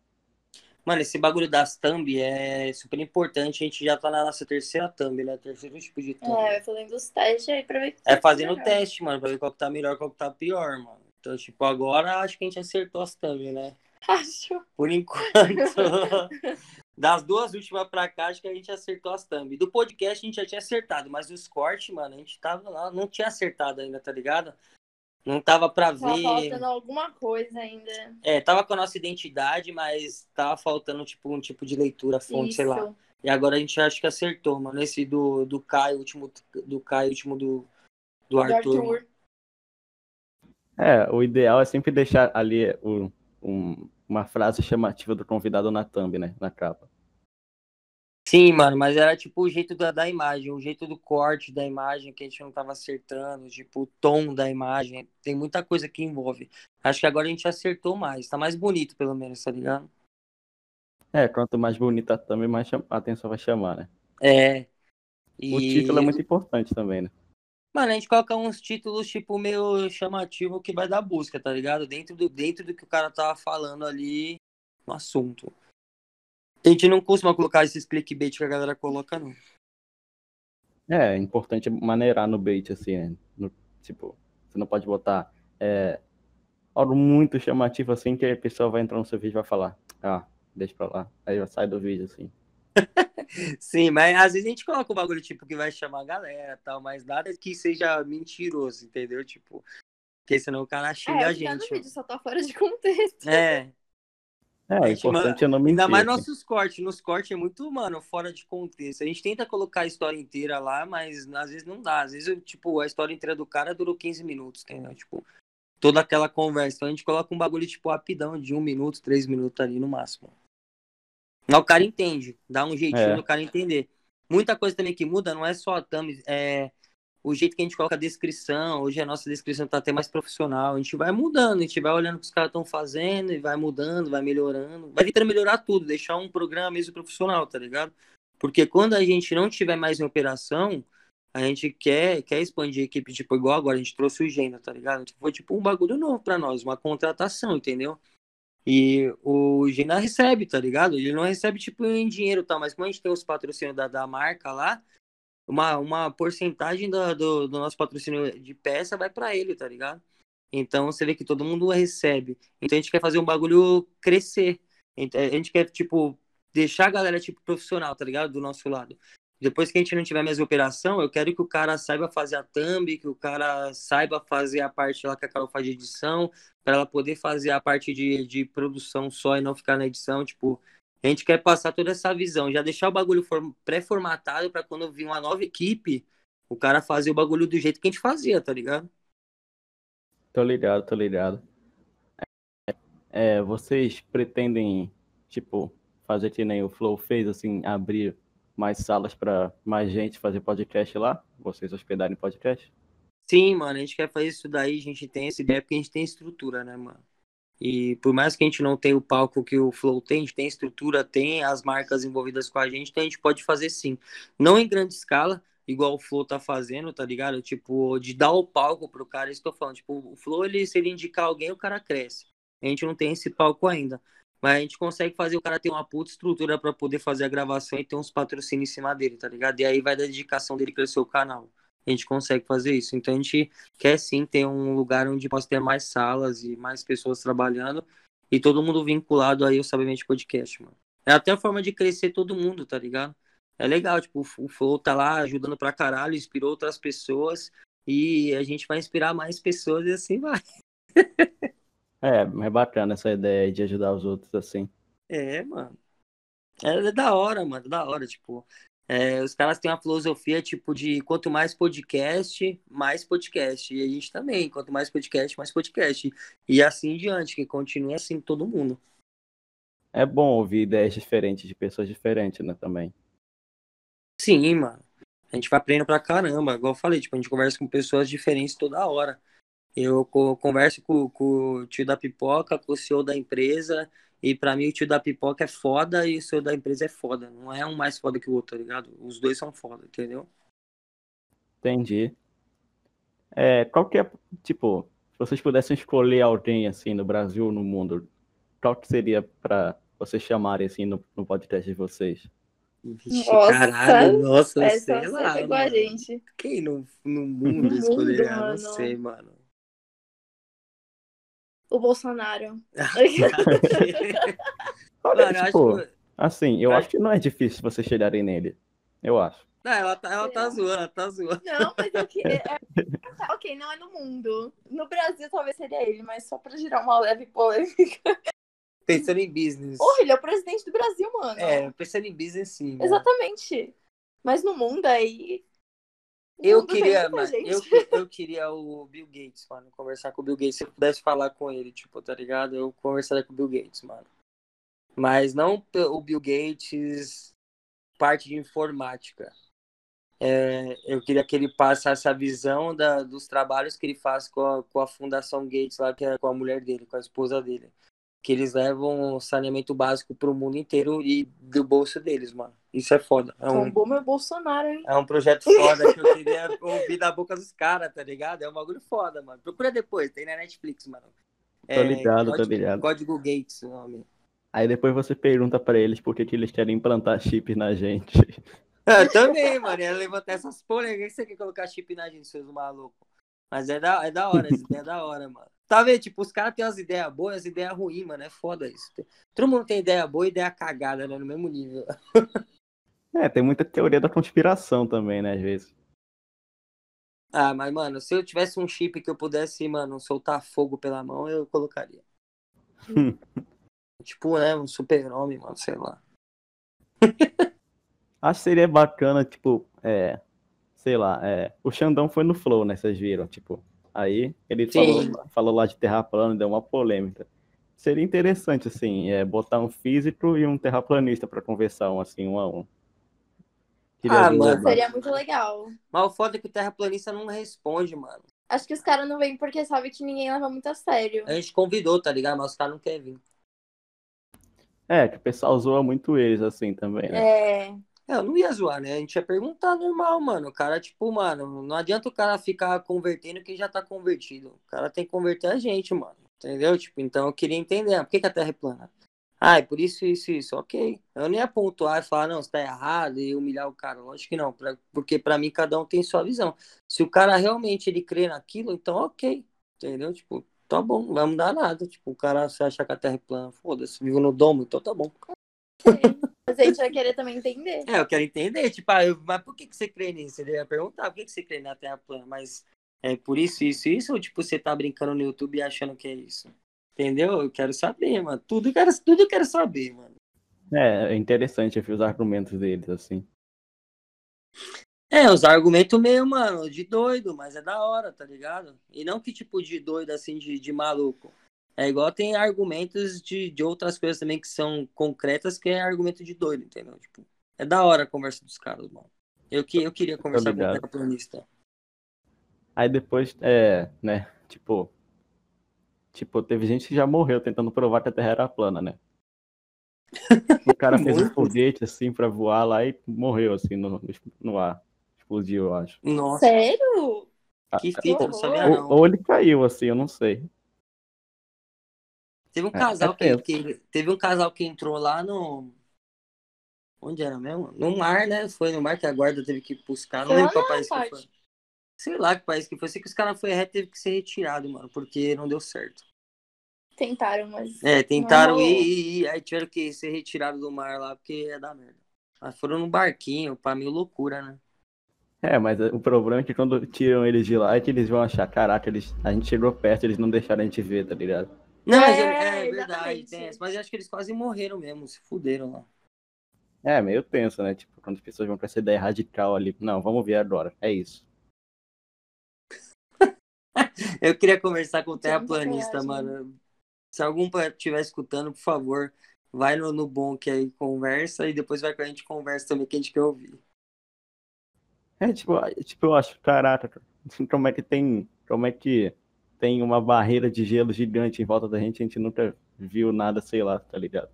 [SPEAKER 2] Mano, esse bagulho das thumb é super importante. A gente já tá na nossa terceira thumb, né? Terceiro tipo de thumb.
[SPEAKER 3] É, fazendo os testes aí pra ver que
[SPEAKER 2] É
[SPEAKER 3] tá
[SPEAKER 2] fazendo
[SPEAKER 3] melhor.
[SPEAKER 2] teste, mano, pra ver qual que tá melhor, qual que tá pior, mano. Então, tipo, agora acho que a gente acertou as thumb, né?
[SPEAKER 3] Acho.
[SPEAKER 2] Por enquanto. Das duas últimas pra cá, acho que a gente acertou as thumb. Do podcast a gente já tinha acertado, mas os cortes, mano, a gente tava lá, não tinha acertado ainda, tá ligado? Não tava pra
[SPEAKER 3] Tá
[SPEAKER 2] ver.
[SPEAKER 3] faltando alguma coisa ainda.
[SPEAKER 2] É, tava com a nossa identidade, mas tava faltando, tipo, um tipo de leitura, fonte, sei lá.
[SPEAKER 3] Isso.
[SPEAKER 2] E agora a gente acha que acertou, mano. Esse do, do Caio, último do Caio, último do, do
[SPEAKER 3] Do
[SPEAKER 2] Arthur.
[SPEAKER 3] Arthur.
[SPEAKER 1] É, o ideal é sempre deixar ali o- um- uma frase chamativa do convidado na thumb, né? Na capa.
[SPEAKER 2] Sim, mano, mas era tipo o jeito da, da imagem, o jeito do corte da imagem que a gente não tava acertando, tipo o tom da imagem. Tem muita coisa que envolve. Acho que agora a gente acertou mais. Tá mais bonito, pelo menos, tá ligado?
[SPEAKER 1] É, quanto mais bonita a thumb, mais a atenção vai chamar, né?
[SPEAKER 2] É.
[SPEAKER 1] O
[SPEAKER 2] E,
[SPEAKER 1] título é muito importante também, né?
[SPEAKER 2] Mano, a gente coloca uns títulos, tipo, meio chamativo que vai dar busca, tá ligado? Dentro do, dentro do que o cara tava falando ali no assunto. A gente não costuma colocar esses clickbait que a galera coloca, não.
[SPEAKER 1] É, é importante maneirar no bait, assim, né? No- tipo, você não pode botar é, algo muito chamativo assim que a pessoa vai entrar no seu vídeo e vai falar, ah, deixa pra lá. Aí sai do vídeo, assim.
[SPEAKER 2] Sim, mas às vezes a gente coloca o bagulho, tipo, que vai chamar a galera e tal, mas nada que seja mentiroso, entendeu? Tipo, porque senão o cara xinga
[SPEAKER 3] É,
[SPEAKER 2] a
[SPEAKER 3] tá no
[SPEAKER 2] gente.
[SPEAKER 3] vídeo só tá fora de contexto.
[SPEAKER 2] É,
[SPEAKER 1] É, o
[SPEAKER 2] Gente,
[SPEAKER 1] importante é não mentir.
[SPEAKER 2] ainda mais
[SPEAKER 1] assim.
[SPEAKER 2] nossos cortes. Nos cortes é muito, mano, fora de contexto. A gente tenta colocar a história inteira lá, mas às vezes não dá. Às vezes, eu, tipo, a história inteira do cara durou 15 minutos, entendeu? Tipo, toda aquela conversa. Então a gente coloca um bagulho, tipo, rapidão, de um minuto, três minutos ali no máximo. Mas o cara entende, dá um jeitinho
[SPEAKER 1] É.
[SPEAKER 2] do cara entender. Muita coisa também que muda, não é só a thumb, é o jeito que a gente coloca a descrição. Hoje a nossa descrição tá até mais profissional. A gente vai mudando, a gente vai olhando o que os caras estão fazendo e vai mudando, vai melhorando. Vai tentando melhorar tudo, deixar um programa mesmo profissional, tá ligado? Porque quando a gente não tiver mais em operação, a gente quer, quer expandir a equipe, tipo, igual agora, a gente trouxe o Genda, tá ligado? Foi tipo um bagulho novo pra nós, uma contratação, entendeu? E o Gina recebe, tá ligado? Ele não recebe, tipo, em dinheiro, tá? Mas como a gente tem os patrocínios da, da marca lá, uma, uma porcentagem do, do nosso patrocínio de peça vai pra ele, tá ligado? Então você vê que todo mundo recebe. Então a gente quer fazer um bagulho crescer. Então, A gente quer, tipo, deixar a galera, tipo, profissional, tá ligado? Do nosso lado. Depois que a gente não tiver mais operação, eu quero que o cara saiba fazer a thumb, que o cara saiba fazer a parte lá que a Carol faz de edição, para ela poder fazer a parte de, de produção só e não ficar na edição. Tipo, a gente quer passar toda essa visão, já deixar o bagulho form- pré-formatado para quando vir uma nova equipe, o cara fazer o bagulho do jeito que a gente fazia, tá ligado?
[SPEAKER 1] Tô ligado, tô ligado. É, vocês pretendem, tipo, fazer que nem o Flow fez, assim, abrir mais salas para mais gente fazer podcast lá? Vocês hospedarem podcast?
[SPEAKER 2] Sim, mano, a gente quer fazer isso daí, a gente tem essa ideia porque a gente tem estrutura, né, mano? E por mais que a gente não tenha o palco que o Flow tem, a gente tem estrutura, tem as marcas envolvidas com a gente, então a gente pode fazer sim. Não em grande escala, igual o Flow tá fazendo, tá ligado? Tipo, de dar o palco pro cara, isso que eu tô falando. Tipo, o Flow, ele, se ele indicar alguém, o cara cresce. A gente não tem esse palco ainda. Mas a gente consegue fazer o cara ter uma puta estrutura pra poder fazer a gravação e ter uns patrocínios em cima dele, tá ligado? E aí vai da dedicação dele crescer o canal. A gente consegue fazer isso. Então a gente quer sim ter um lugar onde possa ter mais salas e mais pessoas trabalhando e todo mundo vinculado aí ao Sabemente Podcast, mano. É até a forma de crescer todo mundo, tá ligado? É legal, tipo, o Flow tá lá ajudando pra caralho, inspirou outras pessoas e a gente vai inspirar mais pessoas e assim vai.
[SPEAKER 1] É, é bacana essa ideia de ajudar os outros, assim.
[SPEAKER 2] É, mano. É da hora, mano, da hora, tipo. É, os caras têm uma filosofia, tipo, de quanto mais podcast, mais podcast. E a gente também, quanto mais podcast, mais podcast. E assim em diante, que continue assim todo mundo.
[SPEAKER 1] É bom ouvir ideias diferentes de pessoas diferentes, né, também.
[SPEAKER 2] Sim, mano. A gente vai aprendendo pra caramba. Igual eu falei, tipo, a gente conversa com pessoas diferentes toda hora. Eu converso com, com o tio da pipoca, com o CEO da empresa, e para mim o tio da pipoca é foda e o CEO da empresa é foda. Não é um mais foda que o outro, tá ligado? Os dois são foda, entendeu?
[SPEAKER 1] Entendi. É, qual que é, tipo, se vocês pudessem escolher alguém assim no Brasil ou no mundo, qual que seria para vocês chamarem assim no, no podcast de vocês?
[SPEAKER 2] Vixe, nossa, caralho, nossa, essa sei lá.
[SPEAKER 3] Pegou a gente.
[SPEAKER 2] Quem no, no mundo escolheria? Não sei, mano.
[SPEAKER 3] O Bolsonaro.
[SPEAKER 1] Olha, mano, tipo, que... assim, eu acho que não é difícil vocês chegarem nele. Eu acho.
[SPEAKER 2] Não, ela tá, ela tá zoando, ela tá zoando.
[SPEAKER 3] Não, mas eu queria. É, é... ok, não é no mundo. No Brasil talvez seria ele, mas só pra girar uma leve polêmica.
[SPEAKER 2] Pensando em business.
[SPEAKER 3] Porra, ele é o presidente do Brasil, mano.
[SPEAKER 2] É, pensando em business, sim.
[SPEAKER 3] Exatamente. Mas no mundo aí.
[SPEAKER 2] Eu queria, eu, eu queria o Bill Gates, mano, conversar com o Bill Gates. Se eu pudesse falar com ele, tipo, tá ligado? Eu conversaria com o Bill Gates, mano. Mas não o Bill Gates, parte de informática. É, eu queria que ele passasse a visão da, dos trabalhos que ele faz com a, com a Fundação Gates, lá, que é com a mulher dele, com a esposa dele que eles levam saneamento básico pro mundo inteiro e do bolso deles, mano. Isso é foda. É
[SPEAKER 3] um, bom meu Bolsonaro, hein?
[SPEAKER 2] É um projeto foda que eu queria ouvir da boca dos caras, tá ligado? É um bagulho foda, mano. Procura depois, tem na Netflix, mano.
[SPEAKER 1] É, tô ligado,
[SPEAKER 2] código,
[SPEAKER 1] tô ligado.
[SPEAKER 2] Código Gates, o nome.
[SPEAKER 1] Aí depois você pergunta pra eles por que, que eles querem implantar chip na gente.
[SPEAKER 2] Eu também, mano. Ia levantar essas polêmicas. Você quer colocar chip na gente, seus malucos? Mas é da, é da hora, essa ideia é da hora, mano. Tá vendo? Tipo, os caras têm as ideias boas e as ideias ruins, mano. É foda isso. Todo mundo tem ideia boa e ideia cagada, né? No mesmo nível.
[SPEAKER 1] é, tem muita teoria da conspiração também, né? Às vezes.
[SPEAKER 2] Ah, mas, mano, se eu tivesse um chip que eu pudesse, mano, soltar fogo pela mão, eu colocaria. tipo, né? Um super-homem, mano, sei lá.
[SPEAKER 1] Acho que seria bacana, tipo, é. Sei lá, é. O Xandão foi no Flow, né? Vocês viram? Tipo, Aí ele falou, falou, lá de terra plana, deu uma polêmica. Seria interessante, assim, é, botar um físico e um terraplanista para conversar um assim, um a um.
[SPEAKER 3] Queria ah, mano, seria muito legal.
[SPEAKER 2] Mas o foda é que o terraplanista não responde, mano.
[SPEAKER 3] Acho que os caras não vêm porque sabe que ninguém leva muito a sério.
[SPEAKER 2] A gente convidou, tá ligado? Mas os caras não querem vir.
[SPEAKER 1] É, que o pessoal zoa muito eles, assim, também, né?
[SPEAKER 3] É.
[SPEAKER 2] É, eu não ia zoar, né? A gente ia perguntar normal, mano. O cara, tipo, mano, não adianta o cara ficar convertendo quem já tá convertido. O cara tem que converter a gente, mano. Entendeu? Tipo, então eu queria entender. Por que, que a Terra é plana? Ah, é por isso, isso, isso. Ok. Eu nem ia pontuar e falar, não, você tá errado e humilhar o cara. Lógico que não. Pra, porque para mim cada um tem sua visão. Se o cara realmente ele crê naquilo, então ok. Entendeu? Tipo, tá bom, não vai mudar nada. Tipo, o cara se acha que a Terra é plana, foda-se, vivo no domo, então tá bom.
[SPEAKER 3] É. Mas a gente vai querer também entender.
[SPEAKER 2] É, eu quero entender, tipo, ah, eu, mas por que, que você crê nisso? Ele ia perguntar, por que, que você crê na Terra plana? Mas é por isso, isso, isso, ou tipo, você tá brincando no YouTube e achando que é isso? Entendeu? Eu quero saber, mano. Tudo eu quero, tudo eu quero saber, mano.
[SPEAKER 1] É, é interessante ver os argumentos deles, assim.
[SPEAKER 2] É, os argumentos meio, mano, de doido, mas é da hora, tá ligado? E não que tipo de doido, assim, de, de maluco. É igual tem argumentos de, de outras coisas também que são concretas, que é argumento de doido, entendeu? Tipo, é da hora a conversa dos caras, mano. Eu, que, eu queria conversar com o terraplanista.
[SPEAKER 1] Aí depois, é, né, tipo, tipo, teve gente que já morreu tentando provar que a Terra era plana, né? O cara fez um foguete, assim, pra voar lá e morreu, assim, no, no ar. Explodiu, eu acho.
[SPEAKER 3] Nossa. Sério?
[SPEAKER 2] Que fita, não sabia não.
[SPEAKER 1] Ou, ou ele caiu, assim, eu não sei.
[SPEAKER 2] Teve um é, casal é que, que, teve um casal que entrou lá no onde era mesmo? No mar, né? Foi no mar que a guarda teve que buscar. Não lembro qual país que foi. Sei lá que país que foi. Sei que os caras foi reto teve que ser retirado, mano, porque não deu certo.
[SPEAKER 3] Tentaram, mas.
[SPEAKER 2] É, tentaram ir, ir, ir, aí tiveram que ser retirados do mar lá, porque é da merda. Mas foram no barquinho, pra mim, loucura, né?
[SPEAKER 1] É, mas o problema é que quando tiram eles de lá é que eles vão achar, caraca, eles, a gente chegou perto, eles não deixaram a gente ver, tá ligado?
[SPEAKER 2] Não, é, é, é verdade, tem essa. Mas eu acho que eles quase morreram mesmo, se fuderam lá.
[SPEAKER 1] É, meio tenso, né? Tipo, quando as pessoas vão pra essa ideia radical ali. Não, vamos ver agora. É isso.
[SPEAKER 2] eu queria conversar com o terraplanista, mano. Se algum estiver escutando, por favor, vai no, no bom que aí conversa e depois vai com a gente conversa também, que a gente quer ouvir.
[SPEAKER 1] É, tipo, tipo, eu acho, caraca, como é que tem. Como é que tem uma barreira de gelo gigante em volta da gente, a gente nunca viu nada, sei lá, tá ligado?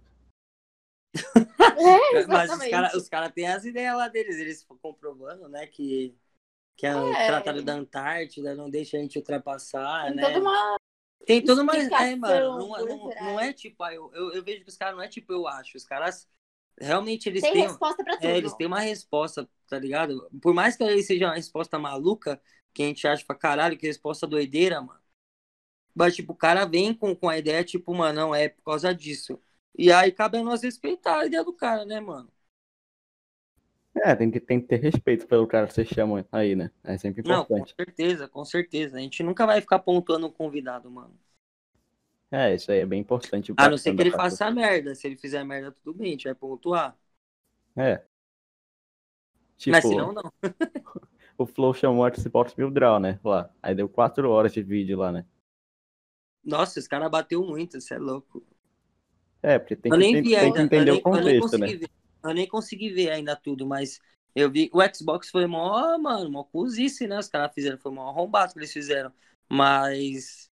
[SPEAKER 3] É,
[SPEAKER 2] Mas os caras cara têm as ideias lá deles, eles comprovando, né, que, que é o
[SPEAKER 3] É.
[SPEAKER 2] Tratado da Antártida não deixa a gente ultrapassar,
[SPEAKER 3] Tem
[SPEAKER 2] né?
[SPEAKER 3] toda uma.
[SPEAKER 2] Tem tudo mais. É, mano, não, não, não é tipo, ah, eu, eu, eu vejo que os caras não é tipo eu acho. Os caras realmente eles
[SPEAKER 3] Tem
[SPEAKER 2] têm.
[SPEAKER 3] resposta pra tudo.
[SPEAKER 2] É, eles têm uma resposta, tá ligado? Por mais que ele seja uma resposta maluca, que a gente acha pra caralho, que resposta doideira, mano. Mas, tipo, o cara vem com, com a ideia, tipo, mano, não, é por causa disso. E aí cabe a nós respeitar a ideia do cara, né, mano?
[SPEAKER 1] É, tem que, tem que ter respeito pelo cara que você chama aí, né? É sempre
[SPEAKER 2] Não, com
[SPEAKER 1] importante.
[SPEAKER 2] certeza, com certeza. A gente nunca vai ficar pontuando o convidado, mano.
[SPEAKER 1] É, isso aí é bem importante.
[SPEAKER 2] A não ser que ele faça merda. Se ele fizer merda, tudo bem, a gente vai pontuar.
[SPEAKER 1] É. Tipo,
[SPEAKER 2] Mas se não, não.
[SPEAKER 1] o Flow chamou a Sports Mil Draw, né? Lá. Aí deu quatro horas de vídeo lá, né?
[SPEAKER 2] Nossa, os caras bateu muito, você é louco.
[SPEAKER 1] É, porque tem
[SPEAKER 2] eu
[SPEAKER 1] que,
[SPEAKER 2] nem
[SPEAKER 1] tem,
[SPEAKER 2] vi
[SPEAKER 1] tem
[SPEAKER 2] ainda.
[SPEAKER 1] que entender
[SPEAKER 2] eu nem,
[SPEAKER 1] o
[SPEAKER 2] eu nem
[SPEAKER 1] contexto, né?
[SPEAKER 2] consegui ver. Eu nem consegui ver ainda tudo, mas eu vi. O Xbox foi mó, mano, mó cozice, né? Os caras fizeram, foi mó arrombado que eles fizeram. Mas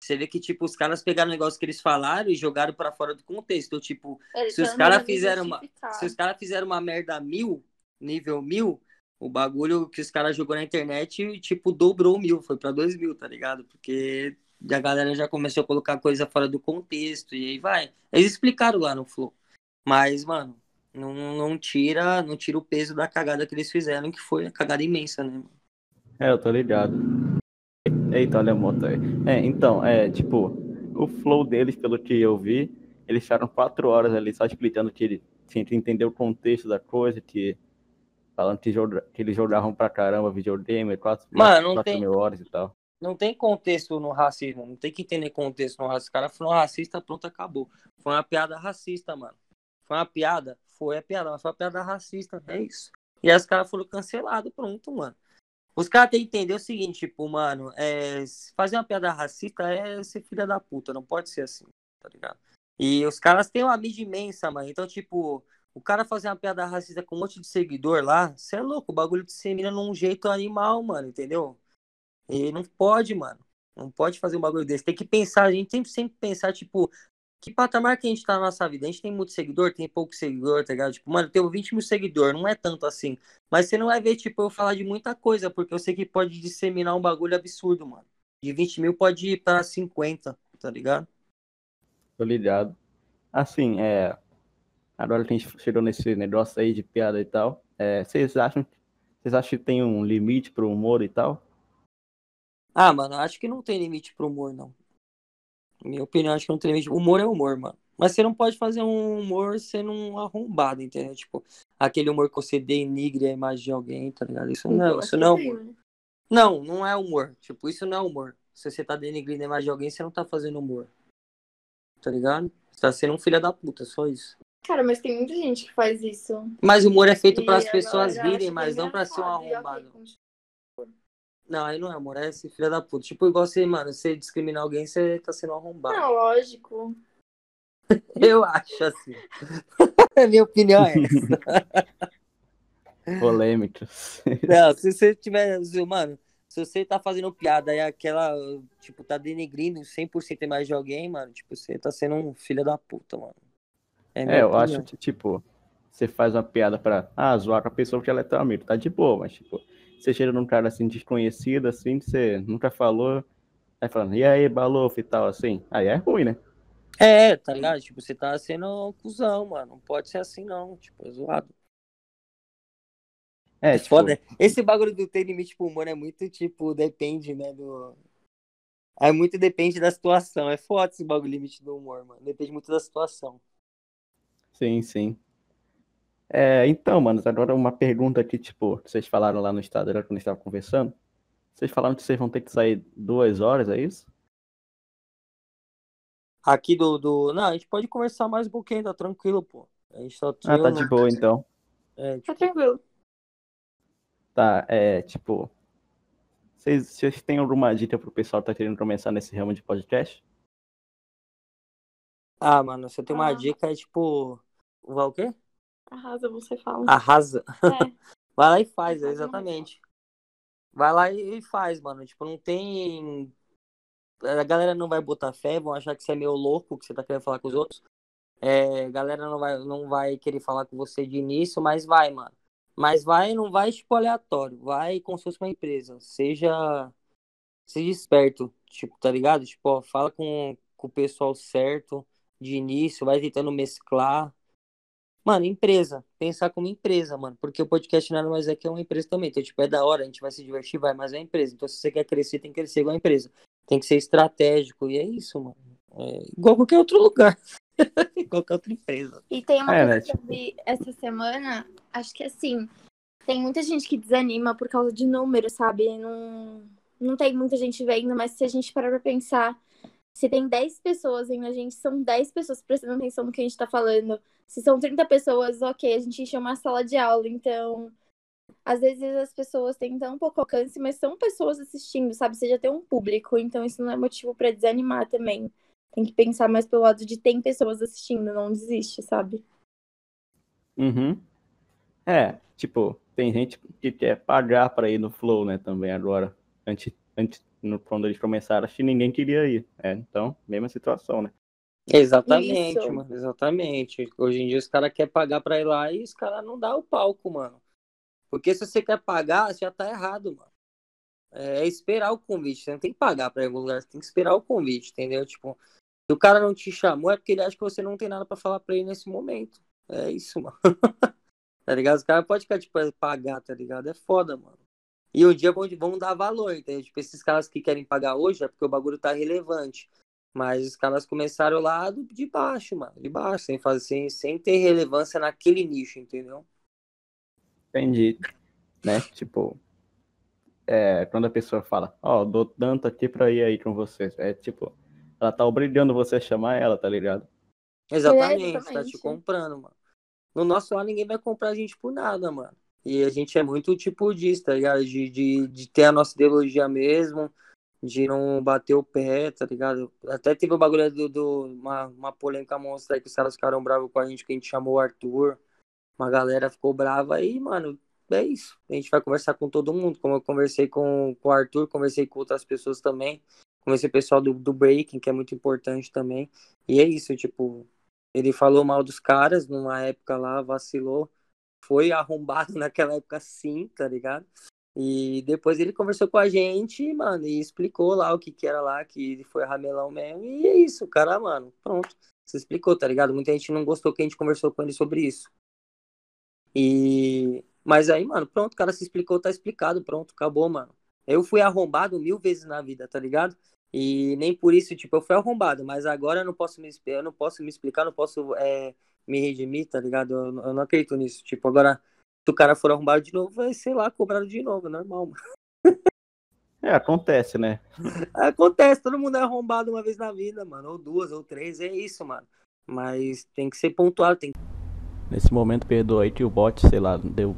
[SPEAKER 2] você vê que, tipo, os caras pegaram o negócio que eles falaram e jogaram pra fora do contexto. Tipo,
[SPEAKER 3] Eles
[SPEAKER 2] se os caras fizeram uma- se os caras fizeram uma merda mil, nível mil, o bagulho que os caras jogou na internet, tipo, dobrou mil, foi pra dois mil, tá ligado? Porque a galera já começou a colocar coisa fora do contexto e aí vai. Eles explicaram lá no Flow. Mas, mano, não, não tira não tira o peso da cagada que eles fizeram, que foi a cagada imensa, né? mano?
[SPEAKER 1] É, eu tô ligado. Eita, olha a moto aí. É, então, é, tipo, o flow deles, pelo que eu vi, eles ficaram quatro horas ali só explicando que ele tinha que entender o contexto da coisa, que falando que, joga- que eles jogavam pra caramba videogame, quatro,
[SPEAKER 2] Mano,
[SPEAKER 1] quatro
[SPEAKER 2] tem-
[SPEAKER 1] mil horas e tal.
[SPEAKER 2] Não tem contexto no racismo, não tem que entender contexto no racismo. Os caras foram racistas, pronto, acabou. Foi uma piada racista, mano. Foi uma piada? Foi a piada, mas foi uma piada racista, é isso. E aí os caras foram cancelados, pronto, mano. Os caras têm que entender o seguinte, tipo, mano, é, fazer uma piada racista é ser filha da puta, não pode ser assim, tá ligado? E os caras têm uma mídia imensa, mano. Então, tipo, o cara fazer uma piada racista com um monte de seguidor lá, você é louco, o bagulho dissemina num jeito animal, mano, entendeu? E não pode, mano. Não pode fazer um bagulho desse. Tem que pensar, a gente tem que sempre pensar, tipo, que patamar que a gente tá na nossa vida? A gente tem muito seguidor, tem pouco seguidor, tá ligado? Tipo, mano, eu tenho 20 mil seguidores, não é tanto assim. Mas você não vai ver, tipo, eu falar de muita coisa, porque eu sei que pode disseminar um bagulho absurdo, mano. De 20 mil pode ir pra 50, tá ligado?
[SPEAKER 1] Tô ligado. Assim, é. Agora que a gente chegou nesse negócio aí de piada e tal, é, vocês acham, vocês acham que tem um limite pro humor e tal?
[SPEAKER 2] Ah, mano, acho que não tem limite pro humor, não. Minha opinião, acho que não tem limite. Humor é humor, mano. Mas você não pode fazer um humor sendo um arrombado, entendeu? Tipo, aquele humor que você denigre a imagem de alguém, tá ligado? Isso não,
[SPEAKER 3] Eu
[SPEAKER 2] isso não é humor.
[SPEAKER 3] sim.
[SPEAKER 2] Não, não é humor. Tipo, isso não é humor. Se você tá denigrindo a imagem de alguém, você não tá fazendo humor. Tá ligado? Você tá sendo um filho da puta, só isso.
[SPEAKER 3] Cara, mas tem muita gente que faz isso.
[SPEAKER 2] Mas humor é feito para as pessoas rirem, mas não pra ser um arrombado. Não, aí não é humor, é esse filho da puta. Tipo, igual você, mano, você discriminar alguém, você tá sendo arrombado.
[SPEAKER 3] Não, lógico.
[SPEAKER 2] Eu acho assim. a minha opinião é essa.
[SPEAKER 1] Polêmicas.
[SPEAKER 2] Não, se você tiver, mano, se você tá fazendo piada e aquela, tipo, tá denegrindo 100% a imagem de alguém, mano, tipo, você tá sendo um filho da puta, mano. minha
[SPEAKER 1] É, eu
[SPEAKER 2] opinião.
[SPEAKER 1] acho que, tipo, você faz uma piada pra ah, zoar com a pessoa porque ela é teu amigo, tá de boa, mas, tipo, você chega num cara assim, desconhecido, assim, que você nunca falou, aí falando, e aí, balof e tal, assim, aí é ruim, né?
[SPEAKER 2] É, tá ligado? Tipo, você tá sendo um cuzão, mano. Não pode ser assim, não. Tipo, é zoado.
[SPEAKER 1] É,
[SPEAKER 2] É
[SPEAKER 1] tipo,
[SPEAKER 2] foda. Esse bagulho do ter limite pro humor é muito, tipo, depende, né, do... É muito depende da situação. É foda esse bagulho limite do humor, mano. Depende muito da situação.
[SPEAKER 1] sim, sim. É, então, mano, agora uma pergunta aqui, tipo, vocês falaram lá no Instagram quando estavam conversando, vocês falaram que vocês vão ter que sair duas horas, é isso?
[SPEAKER 2] Aqui do, do... Não, a gente pode conversar mais um pouquinho, tá tranquilo, pô. A gente tá
[SPEAKER 1] Ah, tá de boa, então.
[SPEAKER 2] É,
[SPEAKER 3] Tá
[SPEAKER 2] tipo,
[SPEAKER 3] tranquilo.
[SPEAKER 1] Tá, é, tipo, vocês, vocês têm alguma dica pro pessoal que tá querendo começar nesse ramo de podcast?
[SPEAKER 2] Ah, mano, você tem uma
[SPEAKER 3] Ah.
[SPEAKER 2] dica, é tipo... Vai o quê?
[SPEAKER 3] Arrasa, você fala.
[SPEAKER 2] Arrasa.
[SPEAKER 3] É.
[SPEAKER 2] Vai lá e faz, exatamente. Vai lá e faz, mano. Tipo, não tem. A galera não vai botar fé, vão achar que você é meio louco, que você tá querendo falar com os outros. É, a galera não vai, não vai querer falar com você de início, mas vai, mano. Mas vai, não vai, tipo, aleatório. Vai como se fosse uma empresa. Seja. Seja esperto, tipo, tá ligado? Tipo, ó, fala com, com o pessoal certo de início, vai tentando mesclar. Mano, empresa. Pensar como empresa, mano. Porque o podcast nada mais é que é uma empresa também. Então, tipo, é da hora, a gente vai se divertir, vai, mas é empresa. Então, se você quer crescer, tem que crescer igual a empresa. Tem que ser estratégico. E é isso, mano. É igual qualquer outro lugar. qualquer outra empresa.
[SPEAKER 3] E tem uma é, coisa né, que eu vi essa semana, acho que assim, tem muita gente que desanima por causa de números, sabe? Não, não tem muita gente vendo, mas se a gente parar pra pensar, se tem 10 pessoas vendo a gente, são 10 pessoas prestando atenção no que a gente tá falando. Se são 30 pessoas, ok, a gente enche uma sala de aula, então. Às vezes as pessoas têm tão pouco alcance, mas são pessoas assistindo, sabe? Você já tem um público, então isso não é motivo para desanimar também. Tem que pensar mais pelo lado de tem pessoas assistindo, não desiste, sabe?
[SPEAKER 1] Uhum. É, tipo, tem gente que quer pagar para ir no Flow, né, também agora. Antes, antes no, quando eles começaram, acho que ninguém queria ir. É, então, mesma situação, né?
[SPEAKER 2] Exatamente, Isso. mano, exatamente. Hoje em dia os caras querem pagar pra ir lá e os caras não dão o palco, mano. Porque se você quer pagar, você já tá errado, mano. É esperar o convite, você não tem que pagar pra ir em algum lugar, você tem que esperar o convite, entendeu? Tipo, se o cara não te chamou, é porque ele acha que você não tem nada para falar pra ele nesse momento. É isso, mano. tá ligado? Os caras podem ficar, tipo, pagar, tá ligado? É foda, mano. E um dia vão, vão dar valor, entendeu? Tipo, esses caras que querem pagar hoje é porque o bagulho tá relevante. Mas os caras começaram lá de baixo, mano. De baixo, sem fazer, sem, sem ter relevância naquele nicho, entendeu?
[SPEAKER 1] Entendi. Né? Tipo, é, quando a pessoa fala, ó, oh, dou tanto aqui pra ir aí com vocês. É tipo, ela tá obrigando você a chamar ela, tá ligado?
[SPEAKER 2] Exatamente, é, exatamente. tá te comprando, mano. No nosso lá ninguém vai comprar a gente por nada, mano. E a gente é muito tipo disso, tá ligado? De, de, de ter a nossa ideologia mesmo, de não bater o pé, tá ligado? Até teve o bagulho do, do uma, uma polêmica monstra aí que os caras ficaram bravos com a gente, que a gente chamou o Arthur. Uma galera ficou brava aí, mano. É isso. A gente vai conversar com todo mundo. Como eu conversei com, com o Arthur, conversei com outras pessoas também. Conversei com o pessoal do, do Breaking, que é muito importante também. E é isso, tipo, ele falou mal dos caras numa época lá, vacilou. Foi arrombado naquela época sim, tá ligado? E depois ele conversou com a gente, mano, e explicou lá o que que era lá, que ele foi ramelão mesmo. E é isso, cara, mano. Pronto. Você explicou, tá ligado? Muita gente não gostou que a gente conversou com ele sobre isso. E. Mas aí, mano, pronto, o cara se explicou, tá explicado, pronto, acabou, mano. Eu fui arrombado mil vezes na vida, tá ligado? E nem por isso, tipo, eu fui arrombado, mas agora eu não posso me, eu não posso me explicar, não posso é, me redimir, tá ligado? Eu, eu não acredito nisso. Tipo, agora se o cara for arrombado de novo, vai, sei lá, cobrado de novo, normal.
[SPEAKER 1] É, acontece, né?
[SPEAKER 2] Acontece, todo mundo é arrombado uma vez na vida, mano. Ou duas, ou três, é isso, mano. Mas tem que ser pontual, tem
[SPEAKER 1] Nesse momento, perdoa aí que o bot, sei lá, deu.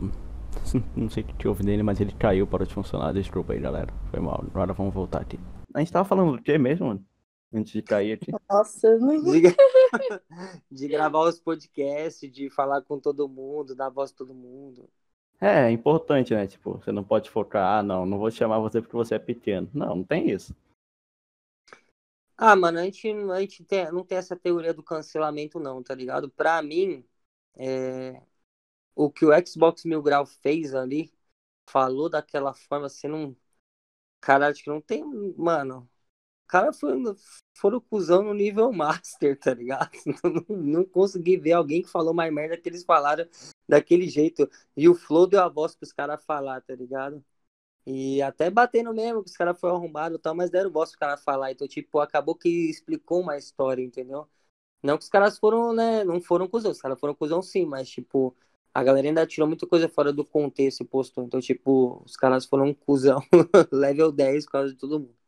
[SPEAKER 1] Não sei o que houve nele, mas ele caiu para de funcionar. Desculpa aí, galera. Foi mal. Agora vamos voltar aqui. A gente tava falando do que mesmo, mano? Antes de cair aqui.
[SPEAKER 3] Nossa, não...
[SPEAKER 2] de, de gravar os podcasts, de falar com todo mundo, dar voz a todo mundo.
[SPEAKER 1] É, é importante, né? Tipo, você não pode focar, ah, não, não vou chamar você porque você é pequeno. Não, não tem isso.
[SPEAKER 2] Ah, mano, a gente, a gente tem, não tem essa teoria do cancelamento, não, tá ligado? Pra mim, é, o que o Xbox Mil Grau fez ali, falou daquela forma, você não. Cara, acho que não tem. Mano, cara foi, foram cuzão no nível master, tá ligado? Não, não, consegui ver alguém que falou mais merda que eles falaram daquele jeito. E o Flow deu a voz pros caras falar, tá ligado? E até batendo mesmo, os caras foram arrombados e tal, mas deram voz pros caras falar. Então, tipo, acabou que explicou uma história, entendeu? Não que os caras foram, né? Não foram cuzão, os caras foram cuzão sim, mas, tipo, a galera ainda tirou muita coisa fora do contexto e postou. Então, tipo, os caras foram cuzão level 10 por causa de todo mundo.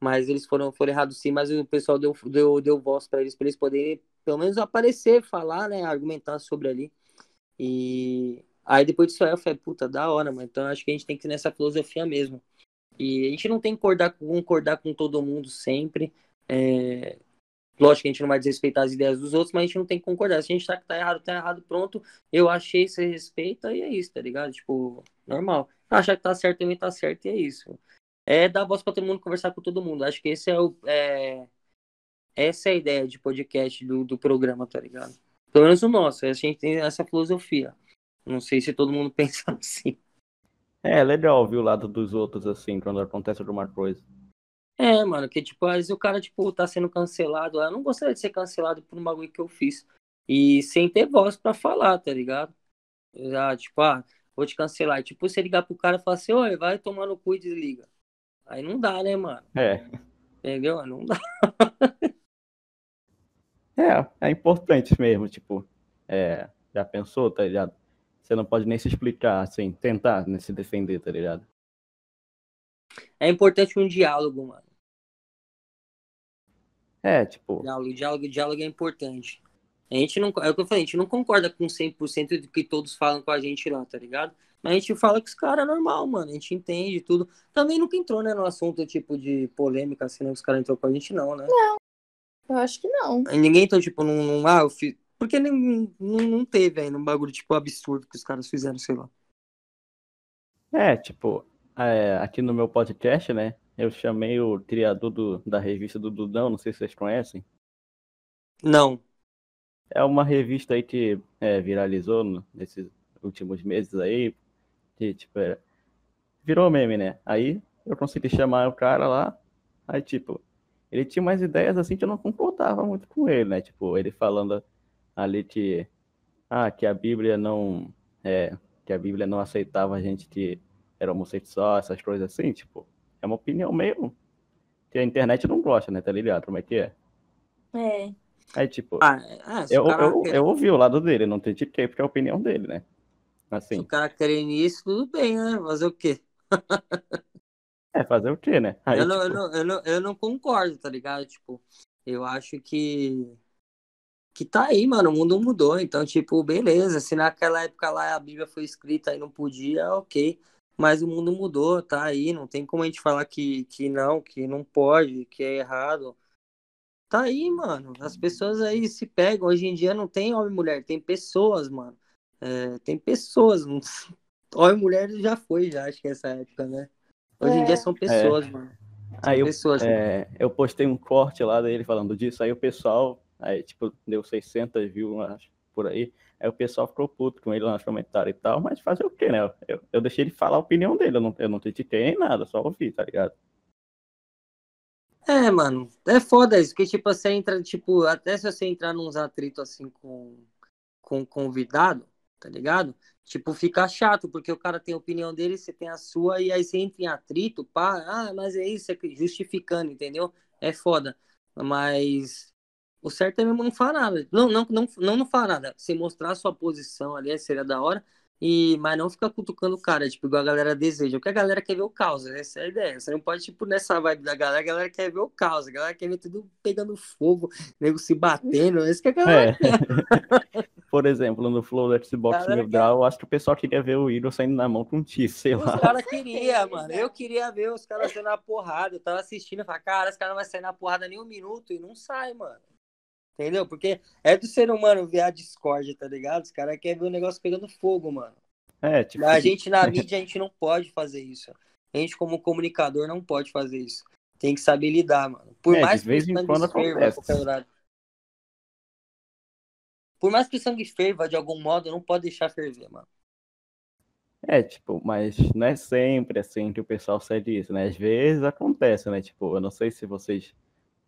[SPEAKER 2] Mas eles foram, foram errados sim, mas o pessoal deu, deu, deu voz para eles, para eles poderem pelo menos aparecer, falar, né, argumentar sobre ali. E aí depois disso aí eu falei, puta, da hora, mano. Então acho que a gente tem que ir nessa filosofia mesmo. E a gente não tem que concordar, concordar com todo mundo sempre. É... Lógico que a gente não vai desrespeitar as ideias dos outros, mas a gente não tem que concordar. Se a gente tá tá errado, tá errado, pronto. Eu achei, você respeita e é isso, tá ligado? Tipo, normal. Achar que tá certo também tá certo e é isso. É dar voz pra todo mundo, conversar com todo mundo. Acho que esse é o. É... Essa é a ideia de podcast do, do programa, tá ligado? Pelo menos o nosso. A gente tem essa filosofia. Não sei se todo mundo pensa assim.
[SPEAKER 1] É, legal ouvir o lado dos outros, assim, quando acontece alguma coisa.
[SPEAKER 2] É, mano, que tipo, às vezes o cara, tipo, tá sendo cancelado. Eu não gostaria de ser cancelado por um bagulho que eu fiz. E sem ter voz pra falar, tá ligado? Já, tipo, ah, vou te cancelar. Tipo, você ligar pro cara e falar assim, oi, vai tomar no cu e desliga. Aí não dá, né, mano?
[SPEAKER 1] É.
[SPEAKER 2] Entendeu? Não dá.
[SPEAKER 1] é, é importante mesmo, tipo, é, já pensou, tá ligado? Você não pode nem se explicar, assim, tentar né, se defender, tá ligado?
[SPEAKER 2] É importante um diálogo, mano.
[SPEAKER 1] É, tipo.
[SPEAKER 2] Diálogo, diálogo, diálogo é importante. A gente não. É o que eu falei, a gente não concorda com 100% do que todos falam com a gente lá, tá ligado? Mas a gente fala que os caras é normal, mano. A gente entende tudo. Também nunca entrou, né, no assunto tipo de polêmica, assim, né? Os caras entrou com a gente, não, né?
[SPEAKER 3] Não. Eu acho que não.
[SPEAKER 2] Ninguém entrou, tipo, num. num ah, eu fiz. Porque nem, não, não teve ainda um bagulho, tipo, absurdo que os caras fizeram, sei lá.
[SPEAKER 1] É, tipo, é, aqui no meu podcast, né? Eu chamei o criador do, da revista do Dudão, não sei se vocês conhecem.
[SPEAKER 2] Não.
[SPEAKER 1] É uma revista aí que é, viralizou no, nesses últimos meses aí, que tipo, é, virou meme, né? Aí eu consegui chamar o cara lá, aí tipo, ele tinha umas ideias assim que eu não concordava muito com ele, né? Tipo, ele falando ali que, ah, que a Bíblia não, é, que a Bíblia não aceitava a gente que era homossexual, essas coisas assim, tipo, é uma opinião meio que a internet não gosta, né? Tá ligado? Como é que é?
[SPEAKER 3] É.
[SPEAKER 1] Aí, tipo,
[SPEAKER 2] Ah, é, se
[SPEAKER 1] eu, eu,
[SPEAKER 2] quer-
[SPEAKER 1] eu ouvi o lado dele, não critiquei porque é a opinião dele, né?
[SPEAKER 2] Se
[SPEAKER 1] Assim,
[SPEAKER 2] o cara querer nisso, tudo bem, né? Fazer o quê?
[SPEAKER 1] é fazer o quê, né? Aí,
[SPEAKER 2] eu, não, eu,
[SPEAKER 1] tipo,
[SPEAKER 2] não, eu, não, eu não concordo, tá ligado? Tipo, eu acho que. Que tá aí, mano. O mundo mudou. Então, tipo, beleza. Se naquela época lá a Bíblia foi escrita e não podia, ok. Mas o mundo mudou, tá aí. Não tem como a gente falar que, que não, que não pode, que é errado. Tá aí, mano. As pessoas aí se pegam. Hoje em dia não tem homem e mulher, tem pessoas, mano. É, tem pessoas. não- Homem e mulher já foi, já, acho que essa época, né? Hoje em
[SPEAKER 3] É.
[SPEAKER 2] dia são pessoas, mano. São
[SPEAKER 1] aí eu,
[SPEAKER 2] pessoas.
[SPEAKER 1] é, eu postei um corte lá dele falando disso, aí o pessoal, aí, tipo, deu 600 views acho, por aí, aí o pessoal ficou puto com ele lá nos comentários e tal, mas fazer o quê, né? Eu, eu deixei ele falar a opinião dele, eu não, eu não critiquei nem nada, só ouvi, tá ligado?
[SPEAKER 2] É, mano, é foda isso, porque, tipo, você entra, tipo, até se você entrar nos atritos, assim, com, com convidado, tá ligado? Tipo, fica chato, porque o cara tem a opinião dele, você tem a sua, e aí você entra em atrito, pá, ah, mas é isso, é justificando, entendeu? É foda. Mas o certo é mesmo não falar nada. Não, não, não, não, não falar nada. Você mostrar a sua posição ali, seria da hora, e, mas não ficar cutucando o cara, tipo, igual a galera deseja. Porque a galera quer ver o caos, essa é a ideia. Você não pode, tipo, nessa vibe da galera, a galera quer ver o caos, a galera quer ver tudo pegando fogo, nego se batendo, isso que a galera
[SPEAKER 1] É. Por exemplo, no Flow do Xbox
[SPEAKER 2] Galera
[SPEAKER 1] Mil Grau, eu acho que o pessoal queria ver o Igor saindo na mão com um X, sei lá.
[SPEAKER 2] Os caras queriam, mano. Eu queria ver os caras saindo na porrada. Eu tava assistindo e falava, cara, os caras não vão sair na porrada nem um minuto e não sai, mano. Entendeu? Porque é do ser humano ver a Discord, tá ligado? Os caras querem ver o negócio pegando fogo, mano.
[SPEAKER 1] É, tipo,
[SPEAKER 2] A gente na mídia, a gente não pode fazer isso. A gente, como comunicador, não pode fazer isso. Tem que saber lidar, mano. Por
[SPEAKER 1] É,
[SPEAKER 2] mais
[SPEAKER 1] de vez
[SPEAKER 2] que o
[SPEAKER 1] em quando acontece.
[SPEAKER 2] Por mais que o sangue ferva de algum modo, não pode deixar ferver, mano.
[SPEAKER 1] É, tipo, mas não é sempre assim que o pessoal cede isso, né? Às vezes acontece, né? Tipo, eu não sei se vocês,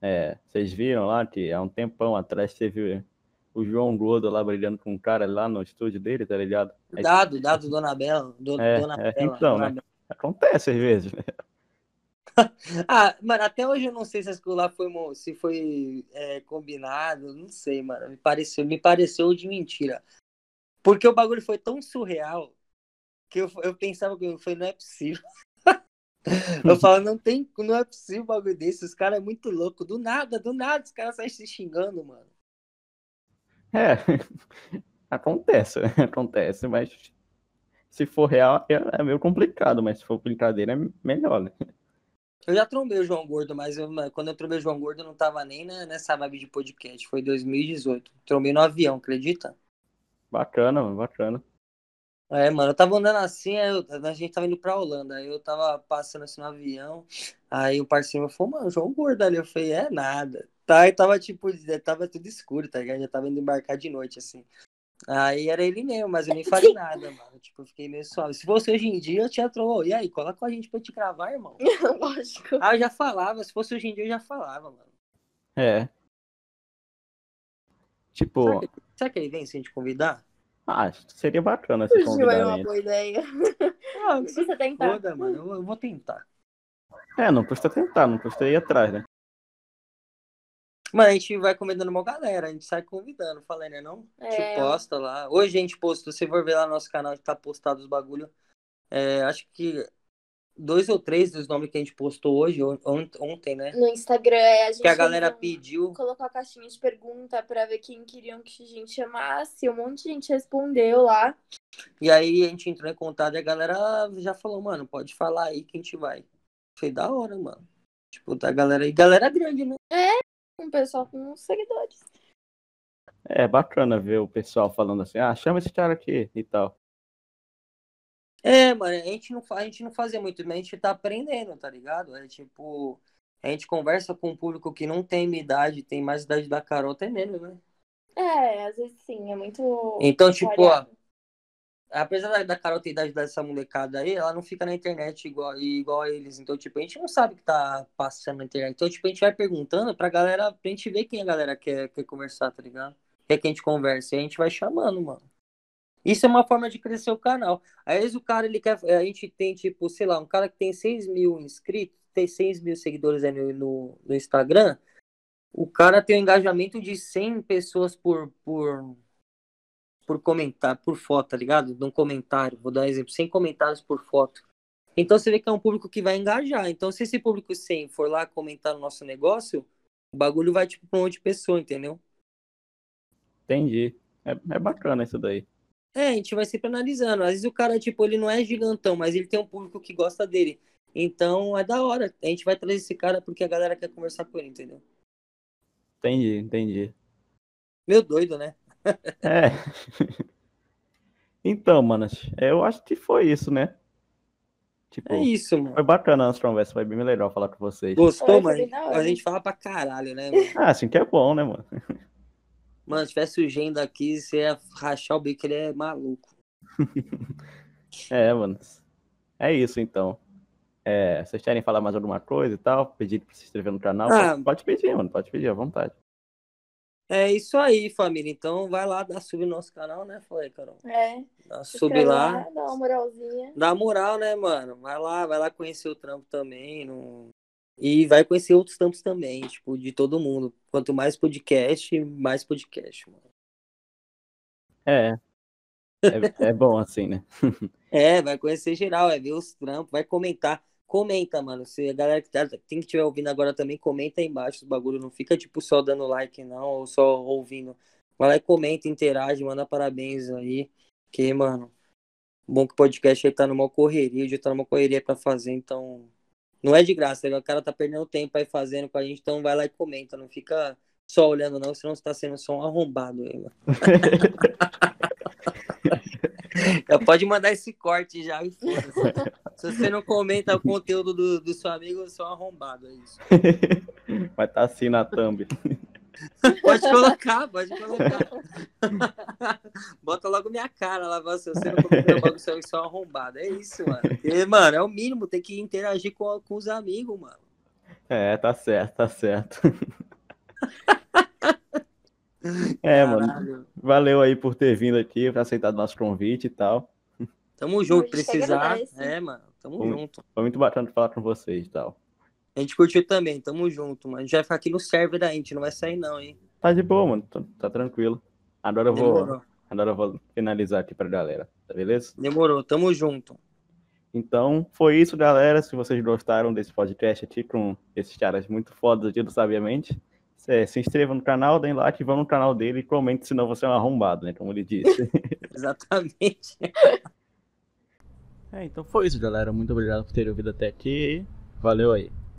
[SPEAKER 1] é, vocês viram lá que há um tempão atrás teve o João Gordo lá brilhando com um cara lá no estúdio dele, tá ligado?
[SPEAKER 2] Dado, dado, Dona Bela. Do,
[SPEAKER 1] É,
[SPEAKER 2] Dona
[SPEAKER 1] é,
[SPEAKER 2] Bela,
[SPEAKER 1] então,
[SPEAKER 2] Dona
[SPEAKER 1] né? acontece às vezes, né?
[SPEAKER 2] Ah, mano, até hoje eu não sei se aquilo lá foi, se foi é, combinado, não sei, mano. Me pareceu, me pareceu de mentira. Porque o bagulho foi tão surreal que eu, eu pensava que falei, não é possível. Eu falo, não tem, não é possível um bagulho desse. Os caras é muito louco. Do nada, do nada, os caras saem se xingando, mano.
[SPEAKER 1] É, acontece, né? acontece, mas se for real é, é meio complicado, mas se for brincadeira é melhor, né?
[SPEAKER 2] Eu já trombei o João Gordo, mas eu, quando eu trombei o João Gordo, eu não tava nem nessa vibe de podcast. Foi 2018. Trombei no avião, acredita?
[SPEAKER 1] Bacana, mano, bacana.
[SPEAKER 2] É, mano, eu tava andando assim, eu, a gente tava indo pra Holanda, aí eu tava passando assim no avião, aí o parceiro falou, mano, João Gordo ali, eu falei, é nada. Tá, e tava tipo, tava tudo escuro, tá ligado? Já tava indo embarcar de noite, assim. Aí era ele mesmo, mas eu nem falei nada, mano. Tipo, eu fiquei meio suave. Se fosse hoje em dia, eu tinha trollou. E aí, cola com a gente pra te gravar, irmão.
[SPEAKER 3] Lógico.
[SPEAKER 2] Ah, eu já falava. Se fosse hoje em dia, eu já falava, mano.
[SPEAKER 1] É. Tipo.
[SPEAKER 2] Será que, será que ele vem sem te convidar?
[SPEAKER 1] Ah, seria bacana se
[SPEAKER 3] Surgiu aí
[SPEAKER 1] convidar
[SPEAKER 3] uma boa ideia.
[SPEAKER 2] Ah,
[SPEAKER 3] Se você tentar.
[SPEAKER 2] foda, mano. Eu, eu vou tentar.
[SPEAKER 1] É, não custa tentar, não custa ir atrás, né?
[SPEAKER 2] Mano, a gente vai convidando uma galera, a gente sai convidando, falei, né? Não? A gente
[SPEAKER 3] É.
[SPEAKER 2] posta lá. Hoje a gente postou, se você for ver lá no nosso canal, tá postado os bagulho. É, acho que dois ou três dos nomes que a gente postou hoje, on- ont- ontem, né?
[SPEAKER 3] No Instagram, é, a gente
[SPEAKER 2] Que a galera
[SPEAKER 3] não-
[SPEAKER 2] pediu.
[SPEAKER 3] colocou a caixinha de pergunta pra ver quem queriam que a gente chamasse. Um monte de gente respondeu lá.
[SPEAKER 2] E aí a gente entrou em contato e a galera já falou, mano, pode falar aí que a gente vai. Foi da hora, mano. Tipo, da galera aí. Galera grande, né?
[SPEAKER 3] Um pessoal com seguidores.
[SPEAKER 1] É bacana ver o pessoal falando assim, ah, chama esse cara aqui e tal.
[SPEAKER 2] É, mano, a gente não, a gente não fazia muito, mas a gente tá aprendendo, tá ligado? É tipo, a gente conversa com um público que não tem minha idade, tem mais idade da Carol, até menos, né?
[SPEAKER 3] É, às vezes sim, é muito.
[SPEAKER 2] Então, tipo, ó. Apesar da, da Carol idade dessa molecada aí, ela não fica na internet igual, igual a eles. Então, tipo, a gente não sabe o que tá passando na internet. Então, tipo, a gente vai perguntando pra galera, pra gente ver quem a galera quer, quer conversar, tá ligado? Quer que a gente converse. E a gente vai chamando, mano. Isso é uma forma de crescer o canal. Às vezes o cara, ele quer. A gente tem, tipo, sei lá, um cara que tem 6 mil inscritos, tem 6 mil seguidores aí no, no, no Instagram. O cara tem um engajamento de 100 pessoas por, por, por comentar, por foto, tá ligado? Num comentário. Vou dar um exemplo: 100 comentários por foto. Então você vê que é um público que vai engajar. Então, se esse público 100 for lá comentar no nosso negócio, o bagulho vai, tipo, pra um monte de pessoa, entendeu?
[SPEAKER 1] Entendi. É, é bacana isso daí.
[SPEAKER 2] É, a gente vai sempre analisando. Às vezes o cara, tipo, ele não é gigantão, mas ele tem um público que gosta dele. Então é da hora. A gente vai trazer esse cara porque a galera quer conversar com ele, entendeu?
[SPEAKER 1] Entendi, entendi.
[SPEAKER 2] Meu doido, né?
[SPEAKER 1] É. Então, manas, eu acho que foi isso, né? Tipo,
[SPEAKER 2] É isso, mano.
[SPEAKER 1] foi bacana a nossa conversa, foi bem legal falar com vocês.
[SPEAKER 2] Gostou,
[SPEAKER 3] foi
[SPEAKER 2] mano? A gente fala pra caralho, né, mano?
[SPEAKER 1] Ah, assim que é bom, né, mano?
[SPEAKER 2] Mano, se tivesse o Gen daqui, você ia rachar o bico, ele é maluco.
[SPEAKER 1] É, mano. É isso, então. É, vocês querem falar mais alguma coisa e tal? Pedir pra se inscrever no canal?
[SPEAKER 2] Ah.
[SPEAKER 1] Pode, pode pedir, mano. Pode pedir à vontade.
[SPEAKER 2] É isso aí, família. Então vai lá, dá sub no nosso canal, né? Foi, Carol.
[SPEAKER 3] É.
[SPEAKER 2] Dá sub
[SPEAKER 3] inscreve
[SPEAKER 2] lá.
[SPEAKER 3] Dá uma moralzinha.
[SPEAKER 2] Dá moral, né, mano? Vai lá, vai lá conhecer o trampo também. não- E vai conhecer outros trampos também, tipo, de todo mundo. Quanto mais podcast, mais podcast, mano.
[SPEAKER 1] É. É, é bom assim, né?
[SPEAKER 2] É, vai conhecer geral, é ver os trampos, vai comentar. Comenta, mano. Se a galera que tá, tem que estiver ouvindo agora também, comenta aí embaixo os bagulho. Não fica, tipo, só dando like, não, ou só ouvindo. Vai lá e comenta, interage, manda parabéns aí. Que, mano, bom que o podcast aí tá numa correria, dia tá numa correria pra fazer, então. Não é de graça, o cara tá perdendo tempo aí fazendo com a gente, então vai lá e comenta. Não fica só olhando, não, senão você tá sendo só um arrombado aí, mano. Já pode mandar esse corte já. Se você não comenta o conteúdo do, do seu amigo, você é um arrombado, é isso.
[SPEAKER 1] Vai estar assim na thumb.
[SPEAKER 2] Pode colocar, pode colocar. Bota logo minha cara lá, se você não comenta bagulho, você é arrombado. É isso, mano. Mano, é o mínimo, tem que interagir com, com os amigos, mano.
[SPEAKER 1] É, tá certo, tá certo. É, mano.
[SPEAKER 2] Caralho.
[SPEAKER 1] Valeu aí por ter vindo aqui, por aceitado nosso convite e tal.
[SPEAKER 2] Tamo junto, precisar. É, mano, tamo
[SPEAKER 1] Bom.
[SPEAKER 2] junto.
[SPEAKER 1] Foi muito bacana falar com vocês e tal.
[SPEAKER 2] A gente curtiu também, tamo junto, mano. A gente vai ficar aqui no server da gente, não vai sair não, hein?
[SPEAKER 1] Tá de boa, mano. Tá, tá tranquilo. Agora eu vou,
[SPEAKER 2] Demorou.
[SPEAKER 1] agora eu vou finalizar aqui pra galera, tá beleza?
[SPEAKER 2] Demorou, tamo junto.
[SPEAKER 1] Então, foi isso, galera. Se vocês gostaram desse podcast aqui com esses caras muito fodas aqui do Sabiamente, é, se inscreva no canal, deem like, vão no canal dele e comente, senão você é um arrombado, né? Como ele disse.
[SPEAKER 2] Exatamente.
[SPEAKER 1] é, então foi isso, galera. Muito obrigado por terem ouvido até aqui. Valeu aí.